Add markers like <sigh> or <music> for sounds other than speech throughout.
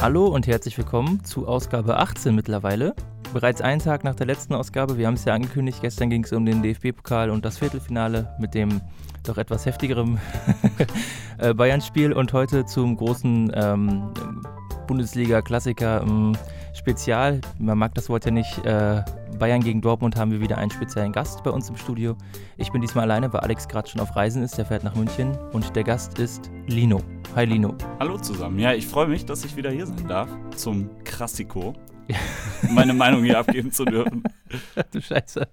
Hallo und herzlich willkommen zu Ausgabe 18 mittlerweile. Bereits einen Tag nach der letzten Ausgabe, wir haben es ja angekündigt, gestern ging es um den DFB-Pokal und das Viertelfinale mit dem doch etwas heftigeren <laughs> äh, Bayern-Spiel und heute zum großen ähm, Bundesliga-Klassiker ähm. Man mag das Wort ja nicht. Äh, Bayern gegen Dortmund haben wir wieder einen speziellen Gast bei uns im Studio. Ich bin diesmal alleine, weil Alex gerade schon auf Reisen ist. Der fährt nach München und der Gast ist Lino. Hi Lino. Hallo zusammen. Ja, ich freue mich, dass ich wieder hier sein darf zum Krassiko. <laughs> meine Meinung hier abgeben zu dürfen. <laughs> du Scheiße.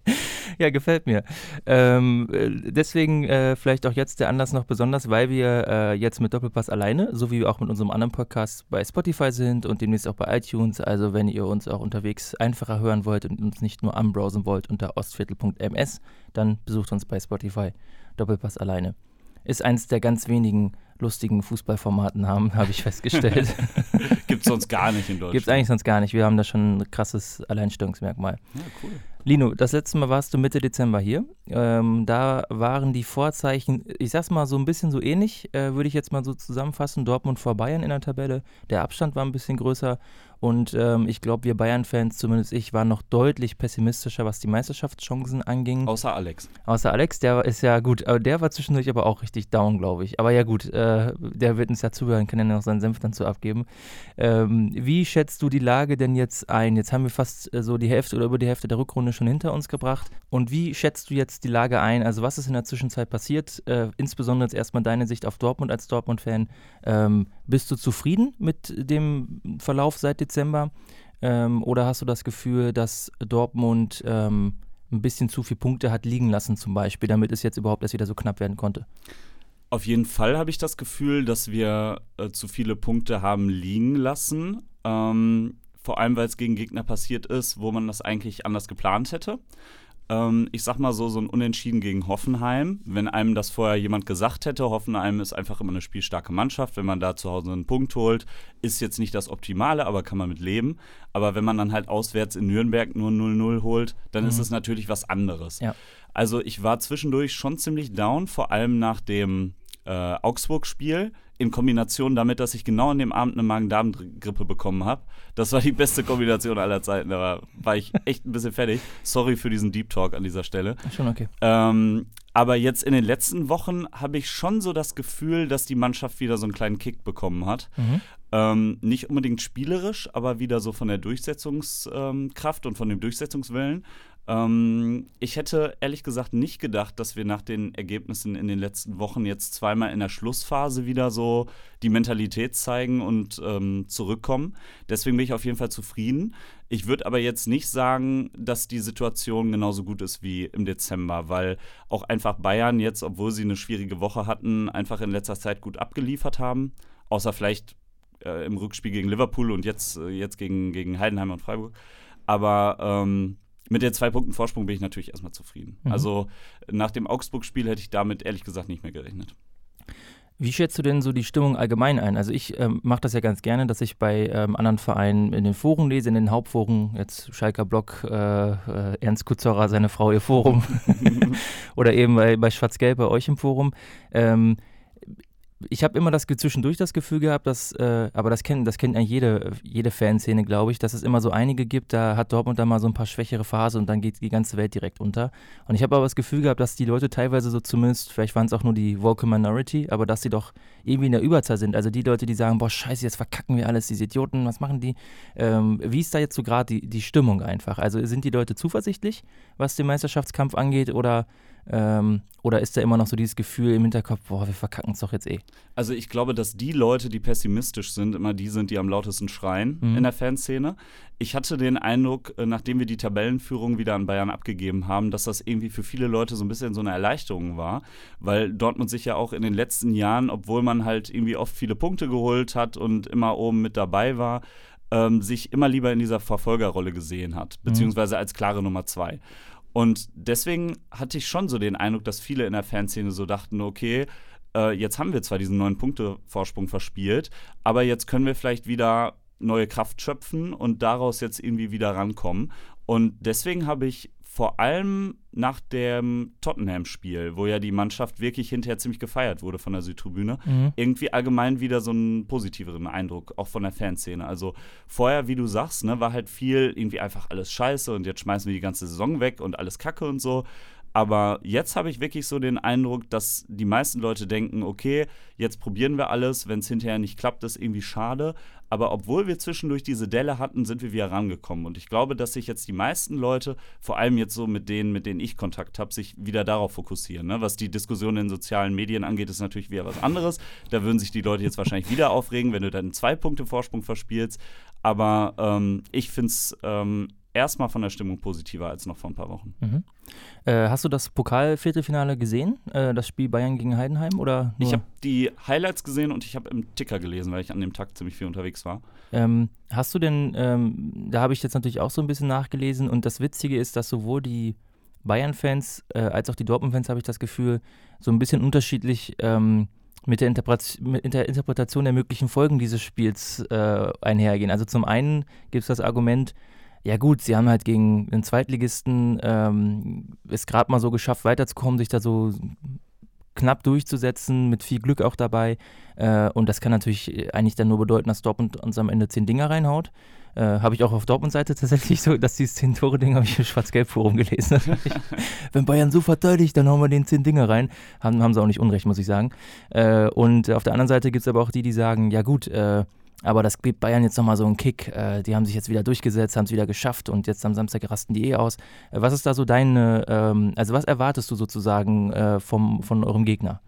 Ja, gefällt mir. Ähm, äh, deswegen äh, vielleicht auch jetzt der Anlass noch besonders, weil wir äh, jetzt mit Doppelpass alleine, so wie wir auch mit unserem anderen Podcast bei Spotify sind und demnächst auch bei iTunes. Also wenn ihr uns auch unterwegs einfacher hören wollt und uns nicht nur anbrowsen wollt unter ostviertel.ms, dann besucht uns bei Spotify. Doppelpass alleine. Ist eins der ganz wenigen lustigen Fußballformaten haben, <laughs> habe ich festgestellt. <laughs> Gibt es sonst gar nicht in Deutschland. Gibt es eigentlich sonst gar nicht. Wir haben da schon ein krasses Alleinstellungsmerkmal. Ja, cool. Lino, das letzte Mal warst du Mitte Dezember hier. Ähm, da waren die Vorzeichen, ich sag's mal so ein bisschen so ähnlich, äh, würde ich jetzt mal so zusammenfassen. Dortmund vor Bayern in der Tabelle. Der Abstand war ein bisschen größer. Und ähm, ich glaube, wir Bayern-Fans, zumindest ich, waren noch deutlich pessimistischer, was die Meisterschaftschancen anging. Außer Alex. Außer Alex, der ist ja gut, aber der war zwischendurch aber auch richtig down, glaube ich. Aber ja gut, äh, der wird uns ja zuhören, kann ja noch seinen Senf dann zu abgeben. Ähm, wie schätzt du die Lage denn jetzt ein? Jetzt haben wir fast äh, so die Hälfte oder über die Hälfte der Rückrunde schon hinter uns gebracht. Und wie schätzt du jetzt die Lage ein? Also was ist in der Zwischenzeit passiert? Äh, insbesondere jetzt erstmal deine Sicht auf Dortmund als Dortmund-Fan. Ähm, bist du zufrieden mit dem Verlauf seit Dezember? Ähm, oder hast du das Gefühl, dass Dortmund ähm, ein bisschen zu viele Punkte hat liegen lassen, zum Beispiel, damit es jetzt überhaupt erst wieder so knapp werden konnte? Auf jeden Fall habe ich das Gefühl, dass wir äh, zu viele Punkte haben liegen lassen. Ähm, vor allem, weil es gegen Gegner passiert ist, wo man das eigentlich anders geplant hätte. Ähm, ich sag mal so, so ein Unentschieden gegen Hoffenheim. Wenn einem das vorher jemand gesagt hätte, Hoffenheim ist einfach immer eine spielstarke Mannschaft. Wenn man da zu Hause einen Punkt holt, ist jetzt nicht das Optimale, aber kann man mit leben. Aber wenn man dann halt auswärts in Nürnberg nur 0-0 holt, dann mhm. ist es natürlich was anderes. Ja. Also ich war zwischendurch schon ziemlich down, vor allem nach dem äh, Augsburg-Spiel in Kombination damit, dass ich genau an dem Abend eine Magen-Darm-Grippe bekommen habe. Das war die beste Kombination aller Zeiten. Da war, ich echt ein bisschen fertig. Sorry für diesen Deep Talk an dieser Stelle. Schon okay. Ähm, aber jetzt in den letzten Wochen habe ich schon so das Gefühl, dass die Mannschaft wieder so einen kleinen Kick bekommen hat. Mhm. Ähm, nicht unbedingt spielerisch, aber wieder so von der Durchsetzungskraft ähm, und von dem Durchsetzungswillen. Ähm, ich hätte ehrlich gesagt nicht gedacht, dass wir nach den Ergebnissen in den letzten Wochen jetzt zweimal in der Schlussphase wieder so die Mentalität zeigen und ähm, zurückkommen. Deswegen bin ich auf jeden Fall zufrieden. Ich würde aber jetzt nicht sagen, dass die Situation genauso gut ist wie im Dezember, weil auch einfach Bayern jetzt, obwohl sie eine schwierige Woche hatten, einfach in letzter Zeit gut abgeliefert haben. Außer vielleicht äh, im Rückspiel gegen Liverpool und jetzt, äh, jetzt gegen, gegen Heidenheim und Freiburg. Aber ähm, mit den zwei Punkten Vorsprung bin ich natürlich erstmal zufrieden. Mhm. Also nach dem Augsburg-Spiel hätte ich damit ehrlich gesagt nicht mehr gerechnet. Wie schätzt du denn so die Stimmung allgemein ein? Also ich ähm, mache das ja ganz gerne, dass ich bei ähm, anderen Vereinen in den Foren lese, in den Hauptforen, jetzt Schalker Block, äh, äh, Ernst Kutzorer, seine Frau, ihr Forum <laughs> <laughs> oder eben bei, bei Schwarz-Gelb bei euch im Forum. Ähm, ich habe immer das zwischendurch das Gefühl gehabt, dass, äh, aber das kennt, das kennt ja jede, jede Fanszene, glaube ich, dass es immer so einige gibt, da hat Dortmund dann mal so ein paar schwächere Phasen und dann geht die ganze Welt direkt unter. Und ich habe aber das Gefühl gehabt, dass die Leute teilweise so zumindest, vielleicht waren es auch nur die Vocal Minority, aber dass sie doch irgendwie in der Überzahl sind. Also die Leute, die sagen, boah, scheiße, jetzt verkacken wir alles, diese Idioten, was machen die? Ähm, wie ist da jetzt so gerade die, die Stimmung einfach? Also sind die Leute zuversichtlich, was den Meisterschaftskampf angeht oder ähm, oder ist da immer noch so dieses Gefühl im Hinterkopf, boah, wir verkacken es doch jetzt eh? Also ich glaube, dass die Leute, die pessimistisch sind, immer die sind, die am lautesten schreien mhm. in der Fanszene. Ich hatte den Eindruck, äh, nachdem wir die Tabellenführung wieder an Bayern abgegeben haben, dass das irgendwie für viele Leute so ein bisschen so eine Erleichterung war, weil Dortmund sich ja auch in den letzten Jahren, obwohl man halt irgendwie oft viele Punkte geholt hat und immer oben mit dabei war, ähm, sich immer lieber in dieser Verfolgerrolle gesehen hat, mhm. beziehungsweise als klare Nummer zwei. Und deswegen hatte ich schon so den Eindruck, dass viele in der Fanszene so dachten, okay, äh, jetzt haben wir zwar diesen neun Punkte Vorsprung verspielt, aber jetzt können wir vielleicht wieder neue Kraft schöpfen und daraus jetzt irgendwie wieder rankommen. Und deswegen habe ich vor allem nach dem Tottenham-Spiel, wo ja die Mannschaft wirklich hinterher ziemlich gefeiert wurde von der Südtribüne, mhm. irgendwie allgemein wieder so einen positiveren Eindruck, auch von der Fanszene. Also vorher, wie du sagst, ne, war halt viel irgendwie einfach alles scheiße und jetzt schmeißen wir die ganze Saison weg und alles Kacke und so. Aber jetzt habe ich wirklich so den Eindruck, dass die meisten Leute denken, okay, jetzt probieren wir alles, wenn es hinterher nicht klappt, ist irgendwie schade. Aber obwohl wir zwischendurch diese Delle hatten, sind wir wieder rangekommen. Und ich glaube, dass sich jetzt die meisten Leute, vor allem jetzt so mit denen, mit denen ich Kontakt habe, sich wieder darauf fokussieren. Ne? Was die Diskussion in sozialen Medien angeht, ist natürlich wieder was anderes. Da würden sich die Leute jetzt wahrscheinlich wieder aufregen, wenn du dann zwei Punkte Vorsprung verspielst. Aber ähm, ich finde es ähm, erstmal von der Stimmung positiver als noch vor ein paar Wochen. Mhm. Äh, hast du das Pokalviertelfinale gesehen, äh, das Spiel Bayern gegen Heidenheim? Oder ich habe die Highlights gesehen und ich habe im Ticker gelesen, weil ich an dem Tag ziemlich viel unterwegs war. Ähm, hast du denn, ähm, da habe ich jetzt natürlich auch so ein bisschen nachgelesen und das Witzige ist, dass sowohl die Bayern-Fans äh, als auch die Dortmund-Fans, habe ich das Gefühl, so ein bisschen unterschiedlich ähm, mit der, mit der, Interpretation der möglichen Folgen dieses Spiels äh, einhergehen. Also zum einen gibt es das Argument, ja gut, sie haben halt gegen den Zweitligisten ähm, es gerade mal so geschafft, weiterzukommen, sich da so knapp durchzusetzen, mit viel Glück auch dabei. Äh, und das kann natürlich eigentlich dann nur bedeuten, dass Dortmund uns am Ende zehn Dinger reinhaut. Äh, habe ich auch auf Dortmund-Seite <laughs> tatsächlich so, dass die zehn Tore-Ding habe ich im Schwarz-Gelb-Forum gelesen. <laughs> Wenn Bayern so verteidigt, dann hauen wir den zehn Dinger rein. Haben, haben sie auch nicht unrecht, muss ich sagen. Äh, und auf der anderen Seite gibt es aber auch die, die sagen, ja gut, äh, aber das gibt Bayern jetzt nochmal so einen Kick. Äh, die haben sich jetzt wieder durchgesetzt, haben es wieder geschafft und jetzt am Samstag rasten die eh aus. Äh, was ist da so deine, ähm, also was erwartest du sozusagen äh, vom, von eurem Gegner?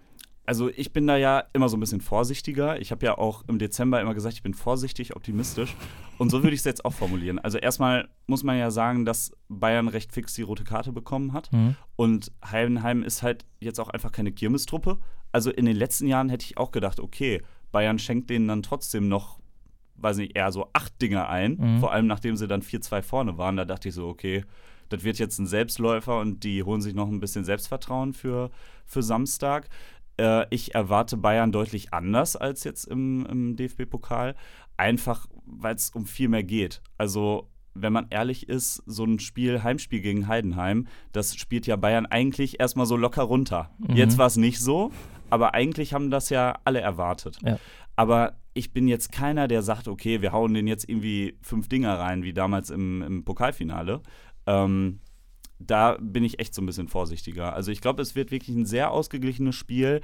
Also ich bin da ja immer so ein bisschen vorsichtiger. Ich habe ja auch im Dezember immer gesagt, ich bin vorsichtig, optimistisch. Und so würde ich es jetzt auch formulieren. Also erstmal muss man ja sagen, dass Bayern recht fix die rote Karte bekommen hat. Mhm. Und Heidenheim ist halt jetzt auch einfach keine Kirmestruppe. Also in den letzten Jahren hätte ich auch gedacht, okay, Bayern schenkt denen dann trotzdem noch weiß nicht, eher so acht Dinge ein. Mhm. Vor allem nachdem sie dann 4-2 vorne waren. Da dachte ich so, okay, das wird jetzt ein Selbstläufer und die holen sich noch ein bisschen Selbstvertrauen für, für Samstag. Äh, ich erwarte Bayern deutlich anders als jetzt im, im DFB-Pokal. Einfach, weil es um viel mehr geht. Also wenn man ehrlich ist, so ein Spiel, Heimspiel gegen Heidenheim, das spielt ja Bayern eigentlich erstmal so locker runter. Mhm. Jetzt war es nicht so, aber eigentlich haben das ja alle erwartet. Ja. Aber ich bin jetzt keiner, der sagt, okay, wir hauen den jetzt irgendwie fünf Dinger rein, wie damals im, im Pokalfinale. Ähm, da bin ich echt so ein bisschen vorsichtiger. Also ich glaube, es wird wirklich ein sehr ausgeglichenes Spiel.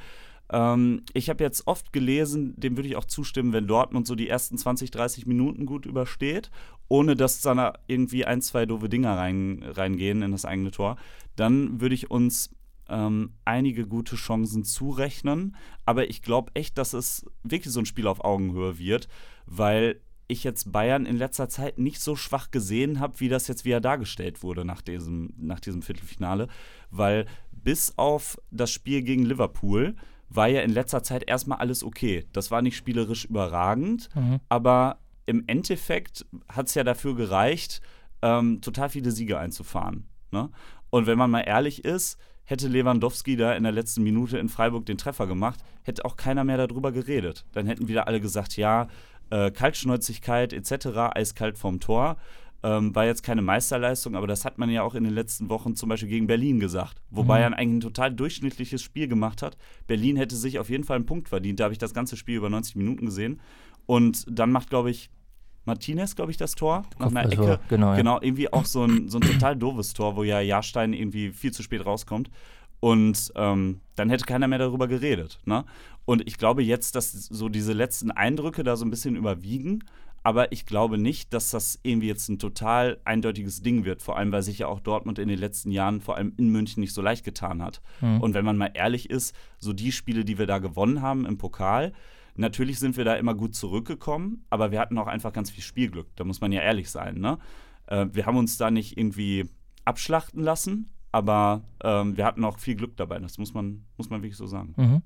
Ähm, ich habe jetzt oft gelesen, dem würde ich auch zustimmen, wenn Dortmund so die ersten 20, 30 Minuten gut übersteht, ohne dass da irgendwie ein, zwei doofe Dinger rein, reingehen in das eigene Tor, dann würde ich uns ähm, einige gute Chancen zurechnen. Aber ich glaube echt, dass es wirklich so ein Spiel auf Augenhöhe wird, weil ich jetzt Bayern in letzter Zeit nicht so schwach gesehen habe, wie das jetzt wieder dargestellt wurde nach diesem, nach diesem Viertelfinale. Weil bis auf das Spiel gegen Liverpool war ja in letzter Zeit erstmal alles okay. Das war nicht spielerisch überragend, mhm. aber im Endeffekt hat es ja dafür gereicht, ähm, total viele Siege einzufahren. Ne? Und wenn man mal ehrlich ist, hätte Lewandowski da in der letzten Minute in Freiburg den Treffer gemacht, hätte auch keiner mehr darüber geredet. Dann hätten wieder alle gesagt, ja, äh, Kaltschnäuzigkeit etc., eiskalt vom Tor. Ähm, war jetzt keine Meisterleistung, aber das hat man ja auch in den letzten Wochen zum Beispiel gegen Berlin gesagt, wo mhm. Bayern eigentlich ein total durchschnittliches Spiel gemacht hat. Berlin hätte sich auf jeden Fall einen Punkt verdient. Da habe ich das ganze Spiel über 90 Minuten gesehen. Und dann macht, glaube ich, Martinez, glaube ich, das Tor nach einer also, Ecke. Genau, ja. genau, irgendwie auch so ein, so ein total doofes Tor, wo ja Jahrstein irgendwie viel zu spät rauskommt. Und ähm, dann hätte keiner mehr darüber geredet. Ne? Und ich glaube jetzt, dass so diese letzten Eindrücke da so ein bisschen überwiegen. Aber ich glaube nicht, dass das irgendwie jetzt ein total eindeutiges Ding wird. Vor allem, weil sich ja auch Dortmund in den letzten Jahren, vor allem in München, nicht so leicht getan hat. Mhm. Und wenn man mal ehrlich ist, so die Spiele, die wir da gewonnen haben im Pokal, Natürlich sind wir da immer gut zurückgekommen, aber wir hatten auch einfach ganz viel Spielglück. Da muss man ja ehrlich sein. Ne? Äh, wir haben uns da nicht irgendwie abschlachten lassen, aber ähm, wir hatten auch viel Glück dabei. Das muss man, muss man wirklich so sagen. Mhm.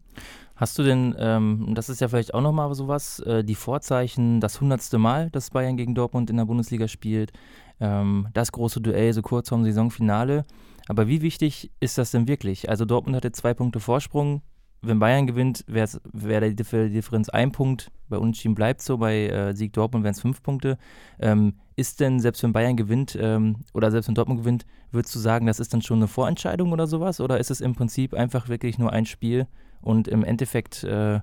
Hast du denn, ähm, das ist ja vielleicht auch nochmal sowas, äh, die Vorzeichen, das hundertste Mal, dass Bayern gegen Dortmund in der Bundesliga spielt, ähm, das große Duell so kurz vorm Saisonfinale. Aber wie wichtig ist das denn wirklich? Also Dortmund hatte zwei Punkte Vorsprung, wenn Bayern gewinnt, wäre wär die Differenz ein Punkt. Bei Unentschieden bleibt so, bei äh, Sieg Dortmund wären es fünf Punkte. Ähm, ist denn, selbst wenn Bayern gewinnt ähm, oder selbst wenn Dortmund gewinnt, würdest du sagen, das ist dann schon eine Vorentscheidung oder sowas? Oder ist es im Prinzip einfach wirklich nur ein Spiel und im Endeffekt äh,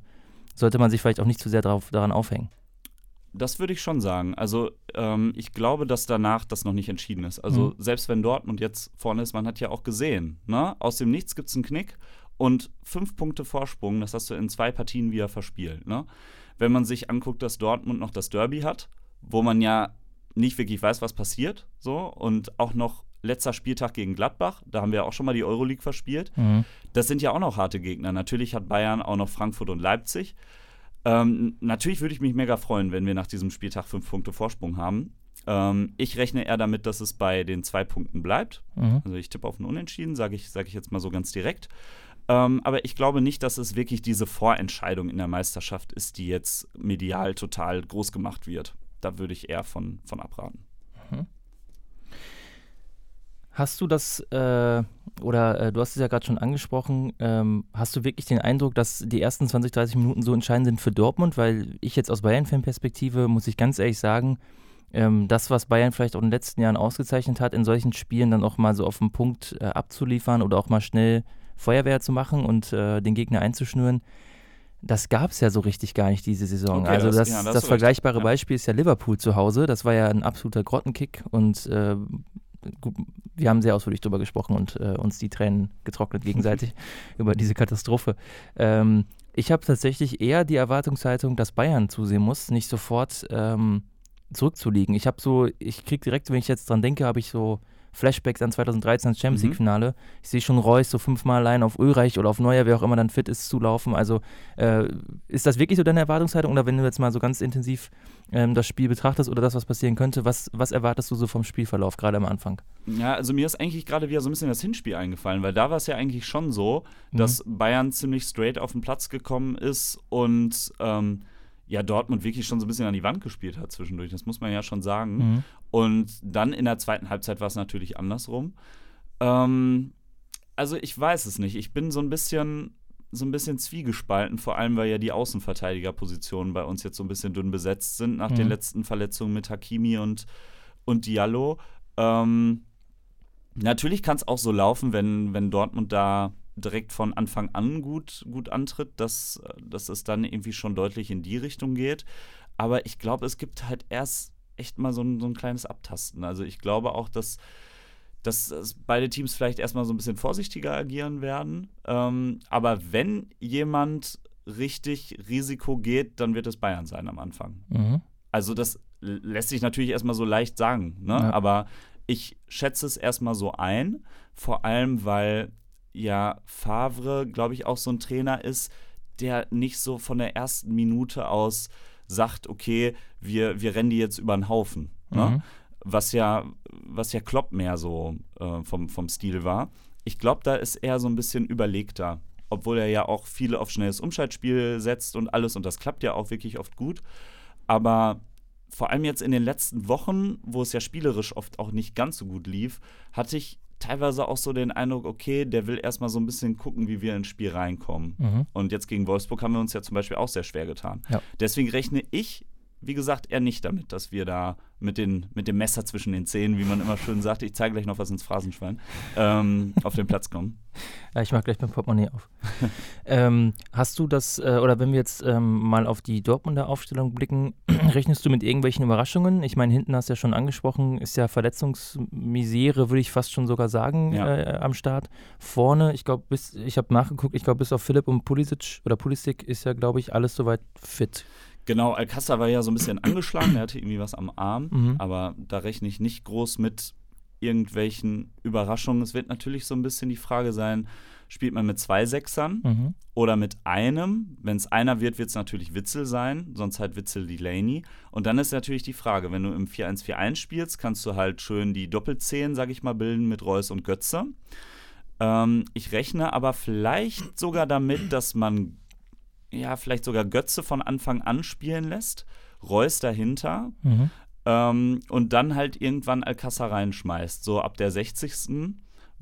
sollte man sich vielleicht auch nicht zu sehr drauf, daran aufhängen? Das würde ich schon sagen. Also ähm, ich glaube, dass danach das noch nicht entschieden ist. Also mhm. selbst wenn Dortmund jetzt vorne ist, man hat ja auch gesehen, ne? aus dem Nichts gibt es einen Knick und fünf Punkte Vorsprung, das hast du in zwei Partien wieder verspielt. Ne? Wenn man sich anguckt, dass Dortmund noch das Derby hat, wo man ja nicht wirklich weiß, was passiert, so und auch noch letzter Spieltag gegen Gladbach, da haben wir auch schon mal die Euroleague verspielt. Mhm. Das sind ja auch noch harte Gegner. Natürlich hat Bayern auch noch Frankfurt und Leipzig. Ähm, natürlich würde ich mich mega freuen, wenn wir nach diesem Spieltag fünf Punkte Vorsprung haben. Ähm, ich rechne eher damit, dass es bei den zwei Punkten bleibt. Mhm. Also ich tippe auf ein Unentschieden, sage ich, sag ich jetzt mal so ganz direkt. Ähm, aber ich glaube nicht, dass es wirklich diese Vorentscheidung in der Meisterschaft ist, die jetzt medial total groß gemacht wird. Da würde ich eher von, von abraten. Mhm. Hast du das, äh, oder äh, du hast es ja gerade schon angesprochen, ähm, hast du wirklich den Eindruck, dass die ersten 20, 30 Minuten so entscheidend sind für Dortmund? Weil ich jetzt aus Bayern-Fan-Perspektive, muss ich ganz ehrlich sagen, ähm, das, was Bayern vielleicht auch in den letzten Jahren ausgezeichnet hat, in solchen Spielen dann auch mal so auf den Punkt äh, abzuliefern oder auch mal schnell Feuerwehr zu machen und äh, den Gegner einzuschnüren, das gab es ja so richtig gar nicht diese Saison. Okay, also das, das, ja, das, das vergleichbare ja. Beispiel ist ja Liverpool zu Hause. Das war ja ein absoluter Grottenkick und äh, wir haben sehr ausführlich darüber gesprochen und äh, uns die Tränen getrocknet <laughs> gegenseitig über diese Katastrophe. Ähm, ich habe tatsächlich eher die Erwartungshaltung, dass Bayern zusehen muss, nicht sofort ähm, zurückzuliegen. Ich habe so, ich kriege direkt, wenn ich jetzt dran denke, habe ich so Flashbacks an 2013 das Champions mhm. League-Finale. Ich sehe schon Reus so fünfmal allein auf Ulreich oder auf Neuer, wer auch immer dann fit ist, zu laufen. Also äh, ist das wirklich so deine Erwartungshaltung? Oder wenn du jetzt mal so ganz intensiv ähm, das Spiel betrachtest oder das, was passieren könnte, was, was erwartest du so vom Spielverlauf, gerade am Anfang? Ja, also mir ist eigentlich gerade wieder so ein bisschen das Hinspiel eingefallen, weil da war es ja eigentlich schon so, mhm. dass Bayern ziemlich straight auf den Platz gekommen ist und ähm, ja Dortmund wirklich schon so ein bisschen an die Wand gespielt hat zwischendurch. Das muss man ja schon sagen. Mhm. Und dann in der zweiten Halbzeit war es natürlich andersrum. Ähm, also ich weiß es nicht. Ich bin so ein bisschen so ein bisschen zwiegespalten, vor allem weil ja die Außenverteidigerpositionen bei uns jetzt so ein bisschen dünn besetzt sind nach mhm. den letzten Verletzungen mit Hakimi und, und Diallo. Ähm, natürlich kann es auch so laufen, wenn, wenn Dortmund da direkt von Anfang an gut, gut antritt, dass, dass es dann irgendwie schon deutlich in die Richtung geht. Aber ich glaube, es gibt halt erst echt mal so ein, so ein kleines Abtasten. Also ich glaube auch, dass, dass, dass beide Teams vielleicht erstmal so ein bisschen vorsichtiger agieren werden. Ähm, aber wenn jemand richtig Risiko geht, dann wird es Bayern sein am Anfang. Mhm. Also das lässt sich natürlich erstmal so leicht sagen, ne? Ja. aber ich schätze es erstmal so ein, vor allem weil ja Favre, glaube ich, auch so ein Trainer ist, der nicht so von der ersten Minute aus sagt, okay, wir, wir rennen die jetzt über den Haufen. Ne? Mhm. Was ja, was ja Klopp mehr so äh, vom, vom Stil war. Ich glaube, da ist er so ein bisschen überlegter. Obwohl er ja auch viele auf schnelles Umschaltspiel setzt und alles und das klappt ja auch wirklich oft gut. Aber vor allem jetzt in den letzten Wochen, wo es ja spielerisch oft auch nicht ganz so gut lief, hatte ich teilweise auch so den Eindruck, okay, der will erstmal so ein bisschen gucken, wie wir ins Spiel reinkommen. Mhm. Und jetzt gegen Wolfsburg haben wir uns ja zum Beispiel auch sehr schwer getan. Ja. Deswegen rechne ich wie gesagt, eher nicht damit, dass wir da mit, den, mit dem Messer zwischen den Zähnen, wie man immer schön sagt, ich zeige gleich noch was ins Phrasenschwein, ähm, auf den Platz kommen. Ja, ich mache gleich mein Portemonnaie auf. <laughs> ähm, hast du das, äh, oder wenn wir jetzt ähm, mal auf die Dortmunder Aufstellung blicken, <clears throat> rechnest du mit irgendwelchen Überraschungen? Ich meine, hinten hast du ja schon angesprochen, ist ja Verletzungsmisere, würde ich fast schon sogar sagen, ja. äh, am Start. Vorne, ich glaube, ich habe nachgeguckt, ich glaube, bis auf Philipp und Pulisic oder Pulisic ist ja, glaube ich, alles soweit fit. Genau, Alcázar war ja so ein bisschen angeschlagen, er hatte irgendwie was am Arm, mhm. aber da rechne ich nicht groß mit irgendwelchen Überraschungen. Es wird natürlich so ein bisschen die Frage sein, spielt man mit zwei Sechsern mhm. oder mit einem? Wenn es einer wird, wird es natürlich Witzel sein, sonst halt Witzel Delaney. Und dann ist natürlich die Frage, wenn du im 4-1-4-1 spielst, kannst du halt schön die Doppelzehn, sag ich mal, bilden mit Reus und Götze. Ähm, ich rechne aber vielleicht sogar damit, dass man ja, vielleicht sogar Götze von Anfang an spielen lässt, Reus dahinter mhm. ähm, und dann halt irgendwann Alcázar reinschmeißt, so ab der 60.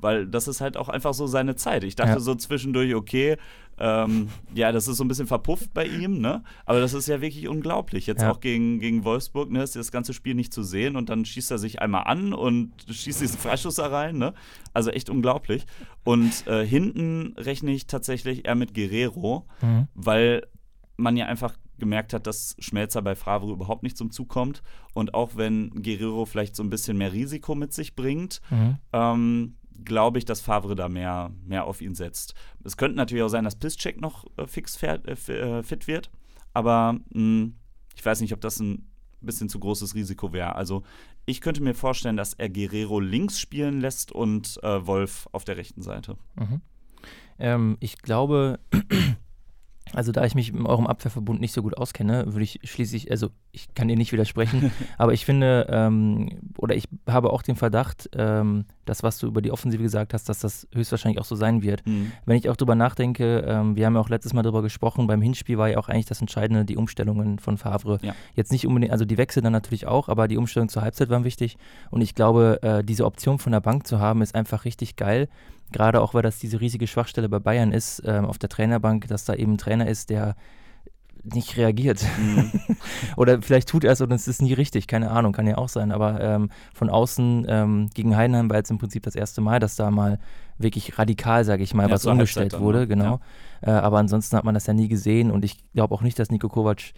weil das ist halt auch einfach so seine Zeit. Ich dachte ja. so zwischendurch, okay, ähm, ja, das ist so ein bisschen verpufft bei ihm, ne? Aber das ist ja wirklich unglaublich. Jetzt ja. auch gegen, gegen Wolfsburg, ne, ist das ganze Spiel nicht zu sehen und dann schießt er sich einmal an und schießt diesen Freischuss da rein, ne? Also echt unglaublich. Und äh, hinten rechne ich tatsächlich eher mit Guerrero, mhm. weil man ja einfach gemerkt hat, dass Schmelzer bei Favre überhaupt nicht zum Zug kommt. Und auch wenn Guerrero vielleicht so ein bisschen mehr Risiko mit sich bringt, mhm. ähm, glaube ich, dass Favre da mehr, mehr auf ihn setzt. Es könnte natürlich auch sein, dass Pisscheck noch äh, fix fährt, äh, äh, fit wird, aber mh, hm, ich weiß nicht, ob das ein bisschen zu großes Risiko wäre. Also ich könnte mir vorstellen, dass er Guerrero links spielen lässt und äh, Wolf auf der rechten Seite. Mhm. Ähm, ich glaube, also da ich mich in eurem Abwehrverbund nicht so gut auskenne, würde ich schließlich, also ich kann dir nicht widersprechen, <laughs> aber ich finde, ähm, oder ich habe auch den Verdacht, ähm, das, was du über die Offensive gesagt hast, dass das höchstwahrscheinlich auch so sein wird. Mhm. Wenn ich auch drüber nachdenke, ähm, wir haben ja auch letztes Mal darüber gesprochen, beim Hinspiel war ja auch eigentlich das Entscheidende, die Umstellungen von Favre. Ja. Jetzt nicht unbedingt, also die Wechsel dann natürlich auch, aber die Umstellungen zur Halbzeit waren wichtig und ich glaube, äh, diese Option von der Bank zu haben, ist einfach richtig geil. Gerade auch, weil das diese riesige Schwachstelle bei Bayern ist, ähm, auf der Trainerbank, dass da eben ein Trainer ist, der nicht reagiert. Mhm. <laughs> Oder vielleicht tut er es und es ist nie richtig, keine Ahnung, kann ja auch sein. Aber ähm, von außen ähm, gegen Heidenheim war jetzt im Prinzip das erste Mal, dass da mal wirklich radikal, sage ich mal, ja, was umgestellt wurde, dann, genau. Ja. Äh, aber ansonsten hat man das ja nie gesehen und ich glaube auch nicht, dass Nico Kovac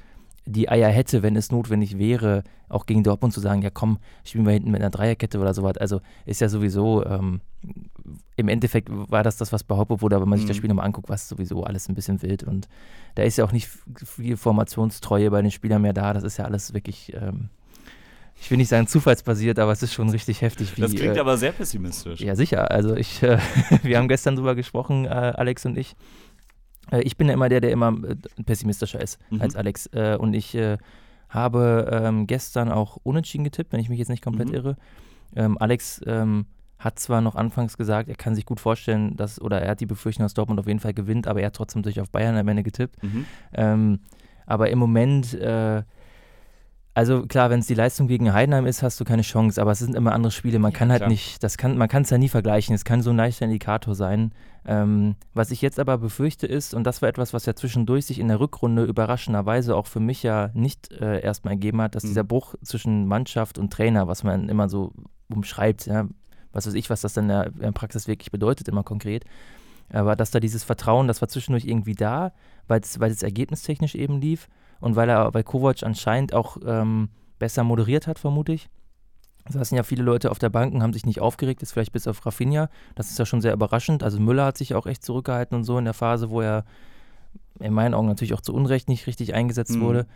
die Eier hätte, wenn es notwendig wäre, auch gegen Dortmund zu sagen, ja komm, spielen wir hinten mit einer Dreierkette oder sowas. Also ist ja sowieso, ähm, im Endeffekt war das das, was behauptet wurde, aber wenn man sich das mhm. Spiel nochmal anguckt, war es sowieso alles ein bisschen wild und da ist ja auch nicht viel Formationstreue bei den Spielern mehr da. Das ist ja alles wirklich, ähm, ich will nicht sagen zufallsbasiert, aber es ist schon richtig heftig. Wie, das klingt äh, aber sehr pessimistisch. Ja, sicher. Also ich, äh, <laughs> wir haben gestern drüber gesprochen, äh, Alex und ich, ich bin ja immer der, der immer äh, pessimistischer ist mhm. als Alex. Äh, und ich habe ähm, gestern auch unentschieden getippt, wenn ich mich jetzt nicht komplett mhm. irre. Ähm, Alex ähm, hat zwar noch anfangs gesagt, er kann sich gut vorstellen, dass, oder er hat die Befürchtung, dass Dortmund auf jeden Fall gewinnt, aber er hat trotzdem durch auf Bayern am Ende getippt. Mhm. Aber im Moment äh, also klar, wenn es die Leistung gegen Heidenheim ist, hast du keine Chance, aber es sind immer andere Spiele. Man ja, kann halt klar. nicht, das kann, man kann es ja nie vergleichen. Es kann so ein leichter Indikator sein. Ähm, was ich jetzt aber befürchte ist, und das war etwas, was ja zwischendurch sich in der Rückrunde überraschenderweise auch für mich ja nicht äh, erstmal ergeben hat, dass mhm. dieser Bruch zwischen Mannschaft und Trainer, was man immer so umschreibt, ja, was weiß ich, was das dann in der Praxis wirklich bedeutet, immer konkret. Aber dass da dieses Vertrauen, das war zwischendurch irgendwie da, weil es ergebnistechnisch eben lief und weil er bei Kovac anscheinend auch ähm, besser moderiert hat, vermute ich. Da saßen ja viele Leute auf der Bank und haben sich nicht aufgeregt, jetzt vielleicht bis auf Rafinha. Das ist ja schon sehr überraschend. Also Müller hat sich auch echt zurückgehalten und so in der Phase, wo er in meinen Augen natürlich auch zu Unrecht nicht richtig eingesetzt mhm. wurde.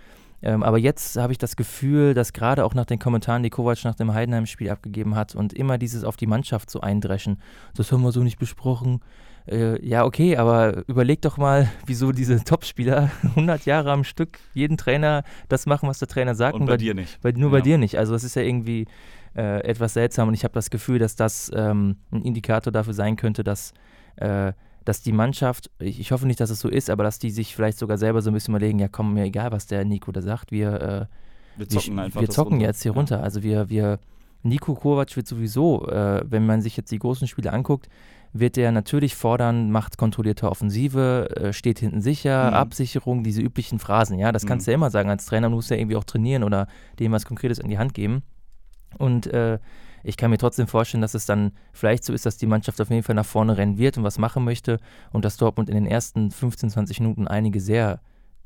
Ähm, aber jetzt habe ich das Gefühl, dass gerade auch nach den Kommentaren, die Kovac nach dem Heidenheim-Spiel abgegeben hat und immer dieses auf die Mannschaft so eindreschen, das haben wir so nicht besprochen, äh, ja, okay, aber überleg doch mal, <laughs> wieso diese Topspieler <laughs> 100 Jahre am Stück jeden Trainer das machen, was der Trainer sagt. Und bei, bei dir nicht. Bei, nur ja. bei dir nicht. Also, das ist ja irgendwie äh, etwas seltsam und ich habe das Gefühl, dass das ähm, ein Indikator dafür sein könnte, dass. Äh, dass die Mannschaft, ich, ich, hoffe nicht, dass es so ist, aber dass die sich vielleicht sogar selber so ein bisschen überlegen, ja komm, mir egal, was der Nico da sagt, wir, äh, wir zocken, wir, wir zocken jetzt hier ja. runter. Also wir, wir, Nico Kovac wird sowieso, äh, wenn man sich jetzt die großen Spiele anguckt, wird er natürlich fordern, macht kontrollierte Offensive, äh, steht hinten sicher, mhm. Absicherung, diese üblichen Phrasen. Ja, das kannst du ja immer sagen als Trainer, du musst ja irgendwie auch trainieren oder dem was Konkretes in die Hand geben. Und äh, ich kann mir trotzdem vorstellen, dass es dann vielleicht so ist, dass die Mannschaft auf jeden Fall nach vorne rennen wird und was machen möchte und dass Dortmund in den ersten 15, 20 Minuten einige sehr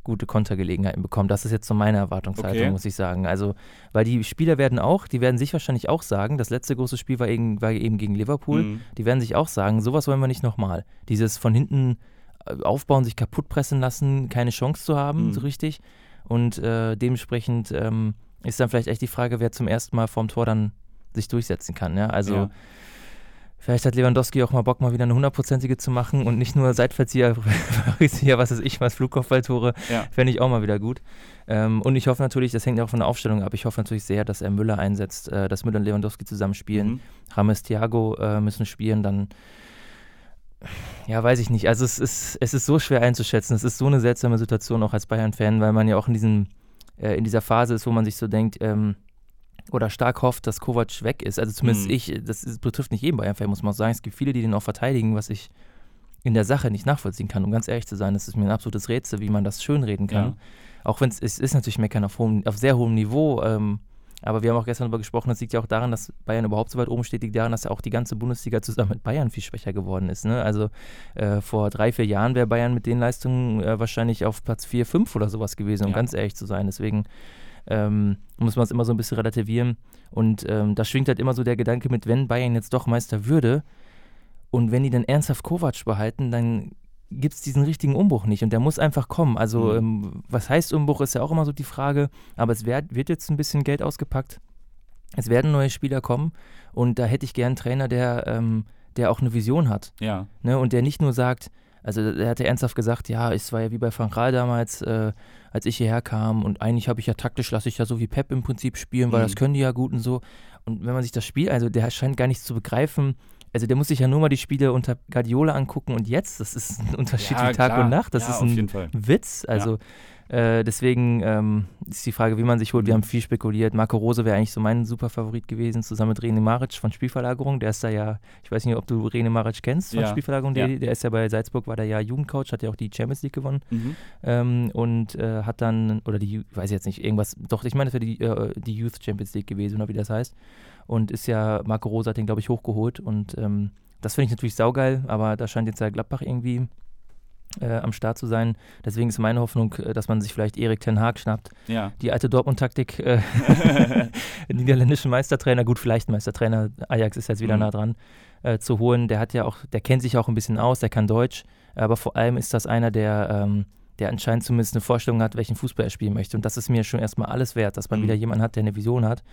gute Kontergelegenheiten bekommen. Das ist jetzt so meine Erwartungshaltung, okay. muss ich sagen. Also, weil die Spieler werden auch, die werden sich wahrscheinlich auch sagen, das letzte große Spiel war eben, war eben gegen Liverpool, mhm. die werden sich auch sagen, sowas wollen wir nicht nochmal. Dieses von hinten äh, aufbauen, sich kaputt pressen lassen, keine Chance zu haben, mhm. so richtig. Und äh, dementsprechend ähm, ist dann vielleicht echt die Frage, wer zum ersten Mal vorm Tor dann sich durchsetzen kann. Ja? Also ja. Vielleicht hat Lewandowski auch mal Bock, mal wieder eine hundertprozentige zu machen und nicht nur Seitverzieher, <laughs> was weiß ich, was Flugkopfballtore, ja. fände ich auch mal wieder gut. Ähm, und ich hoffe natürlich, das hängt auch von der Aufstellung ab, ich hoffe natürlich sehr, dass er Müller einsetzt, äh, dass Müller und Lewandowski zusammen spielen. Mhm. Rames Thiago äh, müssen spielen, dann ja, weiß ich nicht. Also es ist, es ist so schwer einzuschätzen. Es ist so eine seltsame Situation auch als Bayern-Fan, weil man ja auch in, diesem, äh, in dieser Phase ist, wo man sich so denkt, ähm, oder stark hofft, dass Kovac weg ist. Also zumindest Mhm. ich, das ist, betrifft nicht jeden Bayern-Fan, muss man auch sagen. Es gibt viele, die den auch verteidigen, was ich in der Sache nicht nachvollziehen kann. Um ganz ehrlich zu sein, das ist mir ein absolutes Rätsel, wie man das schönreden kann. Ja. Auch wenn es es ist natürlich Meckern auf, hohem, auf sehr hohem Niveau. Ähm, aber wir haben auch gestern darüber gesprochen, das liegt ja auch daran, dass Bayern überhaupt so weit oben steht, liegt daran, dass ja auch die ganze Bundesliga zusammen mit Bayern viel schwächer geworden ist. Ne? Also äh, vor drei, vier Jahren wäre Bayern mit den Leistungen äh, wahrscheinlich auf Platz 4, 5 oder sowas gewesen, um Ja. ganz ehrlich zu sein. Deswegen ähm, muss man es immer so ein bisschen relativieren. Und ähm, da schwingt halt immer so der Gedanke mit, wenn Bayern jetzt doch Meister würde und wenn die dann ernsthaft Kovac behalten, dann gibt es diesen richtigen Umbruch nicht und der muss einfach kommen. Also Mhm. ähm, was heißt Umbruch, ist ja auch immer so die Frage, aber es werd, wird jetzt ein bisschen Geld ausgepackt. Es werden neue Spieler kommen und da hätte ich gern einen Trainer, der, ähm, der auch eine Vision hat Ja. ne? und der nicht nur sagt, also er hatte ernsthaft gesagt, ja, es war ja wie bei Frank Rahl damals, äh, als ich hierher kam und eigentlich habe ich ja taktisch, lasse ich ja so wie Pep im Prinzip spielen, weil Mhm. das können die ja gut und so. Und wenn man sich das Spiel, also der scheint gar nichts zu begreifen, also der muss sich ja nur mal die Spiele unter Guardiola angucken und jetzt, das ist ein Unterschied ja, wie Tag klar. und Nacht, das ja, ist ein. Witz. Also äh, deswegen ähm, ist die Frage, wie man sich holt. Wir haben viel spekuliert. Marco Rose wäre eigentlich so mein Superfavorit gewesen, zusammen mit Rene Maric von Spielverlagerung. Der ist da ja, ich weiß nicht, ob du Rene Maric kennst von Ja. Spielverlagerung. Ja. Der, der ist ja bei Salzburg, war der ja Jugendcoach, hat ja auch die Champions League gewonnen Mhm. ähm, und äh, hat dann, oder die, Ju- weiß ich jetzt nicht, irgendwas, doch, ich meine, das wäre die, äh, die Youth Champions League gewesen, oder wie das heißt. Und ist ja, Marco Rose hat den, glaube ich, hochgeholt und ähm, das finde ich natürlich saugeil, aber da scheint jetzt ja Gladbach irgendwie äh, am Start zu sein. Deswegen ist meine Hoffnung, äh, dass man sich vielleicht Erik Ten Haag schnappt. Ja. Die alte Dortmund-Taktik, äh, <laughs> <laughs> niederländischen Meistertrainer, gut, vielleicht Meistertrainer, Ajax ist jetzt wieder Mhm. nah dran, äh, zu holen. Der hat ja auch, der kennt sich auch ein bisschen aus, der kann Deutsch, aber vor allem ist das einer, der, ähm, der anscheinend zumindest eine Vorstellung hat, welchen Fußball er spielen möchte. Und das ist mir schon erstmal alles wert, dass man Mhm. wieder jemanden hat, der eine Vision hat,